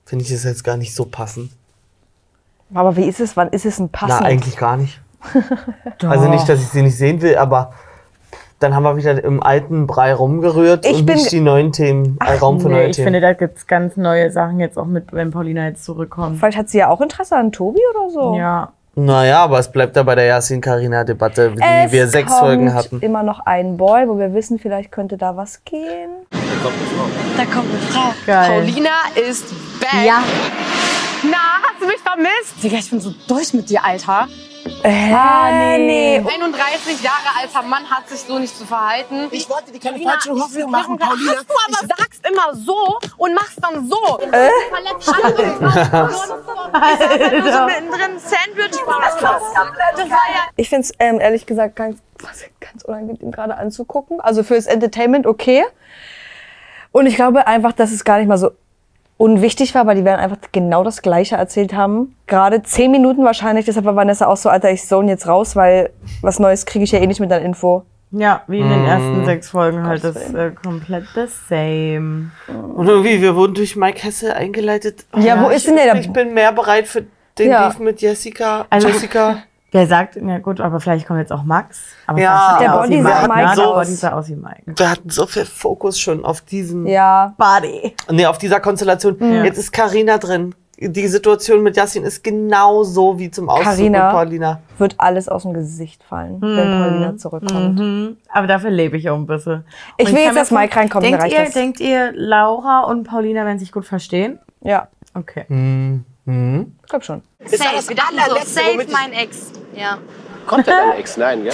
Speaker 1: finde ich es jetzt gar nicht so passend.
Speaker 2: Aber wie ist es? Wann ist es ein passend?
Speaker 1: Na, eigentlich gar nicht. Also nicht, dass ich sie nicht sehen will, aber dann haben wir wieder im alten Brei rumgerührt
Speaker 2: Ich
Speaker 1: und
Speaker 2: bin-
Speaker 1: nicht die neuen Themen, äh, Raum für
Speaker 3: Nee,
Speaker 1: neue
Speaker 3: ich
Speaker 1: Themen.
Speaker 3: finde, da gibt es ganz neue Sachen jetzt auch mit, wenn Paulina jetzt zurückkommt.
Speaker 2: Vielleicht hat sie ja auch Interesse an Tobi oder so.
Speaker 3: Ja.
Speaker 1: Naja, aber es bleibt da bei der Yasin-Karina-Debatte, die
Speaker 2: Es
Speaker 1: wir sechs
Speaker 2: kommt
Speaker 1: Folgen hatten.
Speaker 2: immer noch ein Boy, wo wir wissen, vielleicht könnte da was gehen.
Speaker 8: Da kommt eine Frau.
Speaker 3: Geil.
Speaker 8: Paulina ist back.
Speaker 10: Ja.
Speaker 8: Na, hast du mich vermisst? Digga, ich bin so durch mit dir, Alter.
Speaker 2: Äh,
Speaker 3: Ah, nee.
Speaker 8: 31 Jahre alter Mann hat sich so nicht zu verhalten.
Speaker 14: Ich wollte dir keine falschen Hoffnungen machen, Paulina.
Speaker 8: Hast du aber sagst immer so und machst dann so.
Speaker 2: Äh? Ich finde es ähm, ehrlich gesagt ganz, ganz unangenehm gerade anzugucken. Also fürs Entertainment okay. Und ich glaube einfach, dass es gar nicht mal so unwichtig war, weil die werden einfach genau das Gleiche erzählt haben. Gerade zehn Minuten wahrscheinlich. Deshalb war Vanessa auch so, Alter, ich zone jetzt raus, weil was Neues kriege ich ja eh nicht mit der Info.
Speaker 3: Ja, wie in den
Speaker 1: Mm.
Speaker 3: ersten sechs Folgen halt das
Speaker 2: Gottes
Speaker 3: äh, komplett the same.
Speaker 1: Und irgendwie, wir wurden durch Mike Hesse eingeleitet.
Speaker 2: Ja, wo ist denn der?
Speaker 1: Ich bin mehr bereit für den
Speaker 2: Ja.
Speaker 1: Beef mit Jessica.
Speaker 3: Also-
Speaker 1: Jessica.
Speaker 3: Wer sagt, na gut, aber vielleicht kommt jetzt auch Max. Aber
Speaker 1: Ja,
Speaker 2: der
Speaker 3: er aus wie
Speaker 2: Body sah
Speaker 3: Mike.
Speaker 2: Mike
Speaker 3: ne? Der
Speaker 2: aus.
Speaker 3: Body sah aus wie Mike.
Speaker 1: Wir hatten so viel Fokus schon auf diesen,
Speaker 2: Ja.
Speaker 3: Body.
Speaker 1: nee, auf dieser Konstellation.
Speaker 3: Ja.
Speaker 1: Jetzt ist Karina drin. Die Situation mit Yasin ist genau so wie zum Auszug
Speaker 2: Carina.
Speaker 1: mit Paulina.
Speaker 2: Wird alles aus dem Gesicht fallen, wenn Paulina zurückkommt.
Speaker 3: Mhm. Aber dafür lebe ich auch ein bisschen.
Speaker 2: Ich
Speaker 3: Und
Speaker 2: will jetzt, dass Mike reinkommt,
Speaker 3: Denkt ihr,
Speaker 2: das.
Speaker 3: denkt ihr, Laura und Paulina werden sich gut verstehen?
Speaker 2: Ja,
Speaker 3: Okay.
Speaker 1: Mhm.
Speaker 2: Ich glaube schon.
Speaker 8: safe. Wir dachten so, safe mein Ex. Ja.
Speaker 14: Kommt ja deine Ex? Nein, gell?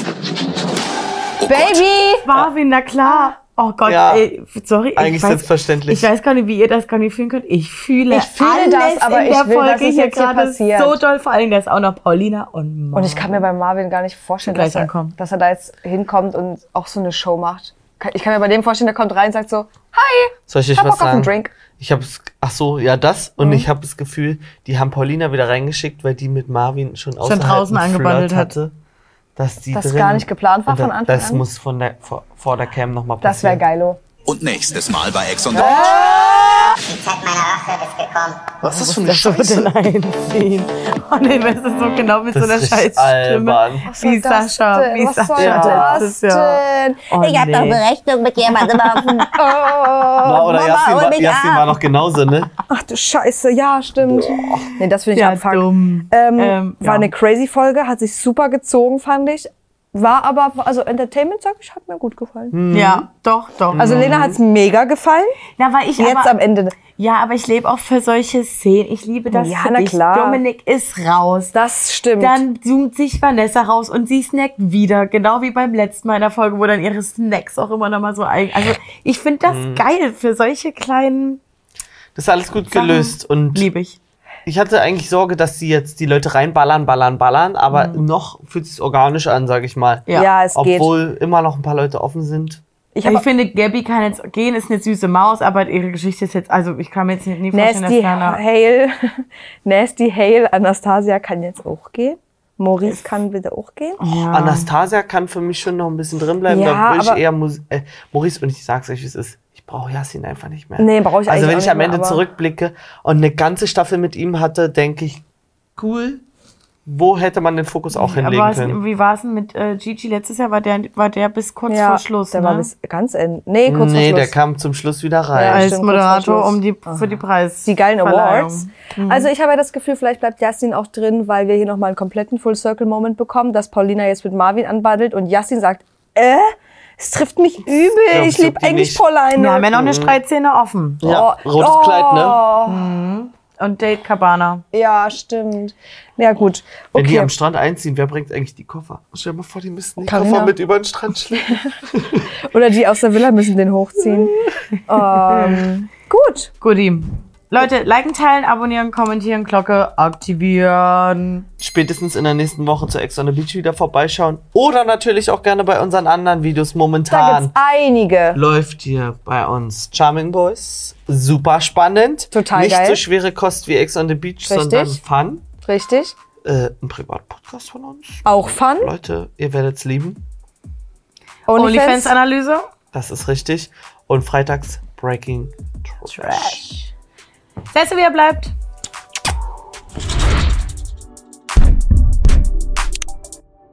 Speaker 2: Baby!
Speaker 3: Marvin, na klar. Oh Gott,
Speaker 1: Ja.
Speaker 3: ey, sorry. ich
Speaker 1: Eigentlich
Speaker 3: weiß-
Speaker 1: selbstverständlich.
Speaker 3: Ich weiß gar nicht, wie ihr das gar nicht fühlen könnt. Ich fühle,
Speaker 2: Ich fühle
Speaker 3: alles
Speaker 2: das, aber
Speaker 3: in
Speaker 2: ich
Speaker 3: der
Speaker 2: will,
Speaker 3: Folge
Speaker 2: es
Speaker 3: hier
Speaker 2: hier
Speaker 3: gerade
Speaker 2: passiert.
Speaker 3: so doll. Vor allem, da ist auch noch Paulina und Marvin.
Speaker 2: Und ich kann mir bei Marvin gar nicht vorstellen, dass er, dass er da jetzt hinkommt und auch so eine Show macht. Ich kann mir bei dem vorstellen, der kommt rein und sagt so, hi,
Speaker 1: Soll ich euch
Speaker 2: hab
Speaker 1: was
Speaker 2: Bock auf einen
Speaker 1: sagen?
Speaker 2: Drink.
Speaker 1: Ich habe ach so, ja das und
Speaker 2: Mhm.
Speaker 1: ich habe das Gefühl, die haben Paulina wieder reingeschickt, weil die mit Marvin schon, außerhalb
Speaker 3: draußen angebandelt
Speaker 1: hatte, dass die
Speaker 2: Das
Speaker 1: drin,
Speaker 2: gar nicht geplant war von Anfang
Speaker 1: Das
Speaker 2: an?
Speaker 1: muss von der vor, vor der Cam noch mal
Speaker 2: Das wäre
Speaker 1: passieren.
Speaker 2: geilo.
Speaker 6: Und nächstes Mal bei Ex on
Speaker 11: Was ist das für eine Scheiße?
Speaker 3: denn einziehen? Oh nee, das ist so genau mit
Speaker 1: Das
Speaker 3: so einer
Speaker 1: ist
Speaker 3: scheiß
Speaker 1: albern.
Speaker 3: Stimme.
Speaker 2: Was
Speaker 3: Wie Sascha, wie
Speaker 2: Was soll
Speaker 3: Sascha
Speaker 2: das denn?
Speaker 3: Oh,
Speaker 2: ich hab
Speaker 3: nee.
Speaker 2: doch Berechnung mit jemandem auf dem... Oh,
Speaker 1: Na, oder Jasmin, war, Jasmin war noch genauso, ne?
Speaker 2: Ach du Scheiße, ja, stimmt. Nee, das finde ich
Speaker 3: Ja,
Speaker 2: abfuck.
Speaker 3: dumm.
Speaker 2: Ähm,
Speaker 3: Ähm,
Speaker 2: war
Speaker 3: ja.
Speaker 2: eine crazy Folge, hat sich super gezogen, fand ich. War aber, also Entertainment, sag ich, hat mir gut gefallen.
Speaker 3: Ja, doch, doch.
Speaker 2: Also Lena hat's mega gefallen.
Speaker 3: Na, weil ich
Speaker 2: Jetzt
Speaker 3: aber,
Speaker 2: am Ende.
Speaker 3: Ja, aber ich lebe auch für solche Szenen. Ich liebe das
Speaker 2: Ja,
Speaker 3: für
Speaker 2: na
Speaker 3: dich.
Speaker 2: klar.
Speaker 3: Dominik ist raus.
Speaker 2: Das stimmt.
Speaker 3: Dann zoomt sich Vanessa raus und sie snackt wieder. Genau wie beim letzten Mal in der Folge, wo dann ihre Snacks auch immer noch mal so eigen... Also ich finde das
Speaker 1: Mhm.
Speaker 3: geil für solche kleinen...
Speaker 1: Das ist alles gut
Speaker 3: Sachen
Speaker 1: gelöst und
Speaker 3: Liebe ich.
Speaker 1: Ich hatte eigentlich Sorge, dass sie jetzt die Leute reinballern, ballern, ballern, aber noch fühlt es organisch an, sag ich mal.
Speaker 3: Ja.
Speaker 2: Ja, es geht.
Speaker 1: Obwohl immer noch ein paar Leute offen sind.
Speaker 2: Ich
Speaker 3: Ich, finde, Gabby kann jetzt gehen, ist eine süße Maus, aber ihre Geschichte ist jetzt... Also ich kann mir jetzt nie vorstellen,
Speaker 2: Nasty
Speaker 3: dass Lana...
Speaker 2: Hale, Nasty Hale, Anastasia kann jetzt auch gehen. Maurice kann bitte auch gehen.
Speaker 3: Ja.
Speaker 1: Anastasia kann für mich schon noch ein bisschen drin bleiben.
Speaker 2: Ja,
Speaker 1: da würde ich
Speaker 2: aber-
Speaker 1: eher Mus äh, Maurice und ich sag's euch, wie es ist. Ich brauche Yasin einfach nicht mehr.
Speaker 2: Nee, brauche ich
Speaker 1: Also wenn ich am Ende
Speaker 2: mehr,
Speaker 1: zurückblicke und eine ganze Staffel mit ihm hatte, denke ich, cool. Wo hätte man den Fokus auch hinlegen
Speaker 3: Aber was,
Speaker 1: können?
Speaker 3: wie war es denn mit äh, Gigi letztes Jahr? War der, war der bis kurz
Speaker 2: Ja,
Speaker 3: vor Schluss,
Speaker 2: der
Speaker 3: ne?
Speaker 2: war bis ganz Ende. Nee, kurz
Speaker 1: nee,
Speaker 2: vor
Speaker 1: der
Speaker 2: Schluss.
Speaker 1: kam zum Schluss wieder
Speaker 2: Ja,
Speaker 1: rein.
Speaker 3: als
Speaker 2: stimmt, kurz vor
Speaker 3: Moderator um die, für die Preis.
Speaker 2: die geilen. Awards. Also ich habe ja das Gefühl, vielleicht bleibt Justin auch drin, weil wir hier nochmal einen kompletten Full-Circle-Moment bekommen, dass Paulina jetzt mit Marvin anbandelt und Justin sagt, äh, es trifft mich übel,
Speaker 1: glaub,
Speaker 2: ich liebe eigentlich
Speaker 1: ich.
Speaker 2: Pauline.
Speaker 3: Wir haben ja noch eine Streitszene offen.
Speaker 1: Ja,
Speaker 2: Oh,
Speaker 1: rotes
Speaker 2: oh.
Speaker 1: Kleid, ne?
Speaker 3: Und Date Cabana.
Speaker 2: Ja, stimmt. Ja, gut.
Speaker 1: Wenn die
Speaker 2: Okay.
Speaker 1: am Strand einziehen, wer bringt eigentlich die Koffer? Stell dir mal vor, die müssten die
Speaker 2: Carina.
Speaker 1: Koffer mit über den Strand schleppen.
Speaker 2: Oder die aus der Villa müssen den hochziehen. ähm, gut.
Speaker 3: Goodie. Leute, liken, teilen, abonnieren, kommentieren, Glocke aktivieren.
Speaker 1: Spätestens in der nächsten Woche zu Ex on the Beach wieder vorbeischauen. Oder natürlich auch gerne bei unseren anderen Videos
Speaker 2: Da
Speaker 1: momentan.
Speaker 2: gibt's einige.
Speaker 1: läuft hier bei uns Charming Boys. Super spannend.
Speaker 2: Total
Speaker 1: Nicht
Speaker 2: geil.
Speaker 1: so schwere Kost wie Ex on the Beach,
Speaker 2: Richtig.
Speaker 1: sondern Fun.
Speaker 2: Richtig.
Speaker 1: Äh, ein Privatpodcast von uns.
Speaker 2: Auch Fun.
Speaker 1: Leute, ihr werdet's lieben.
Speaker 3: OnlyFans-Analyse.
Speaker 1: Das ist richtig. Und freitags Breaking Trash.
Speaker 3: Setze, wie er bleibt.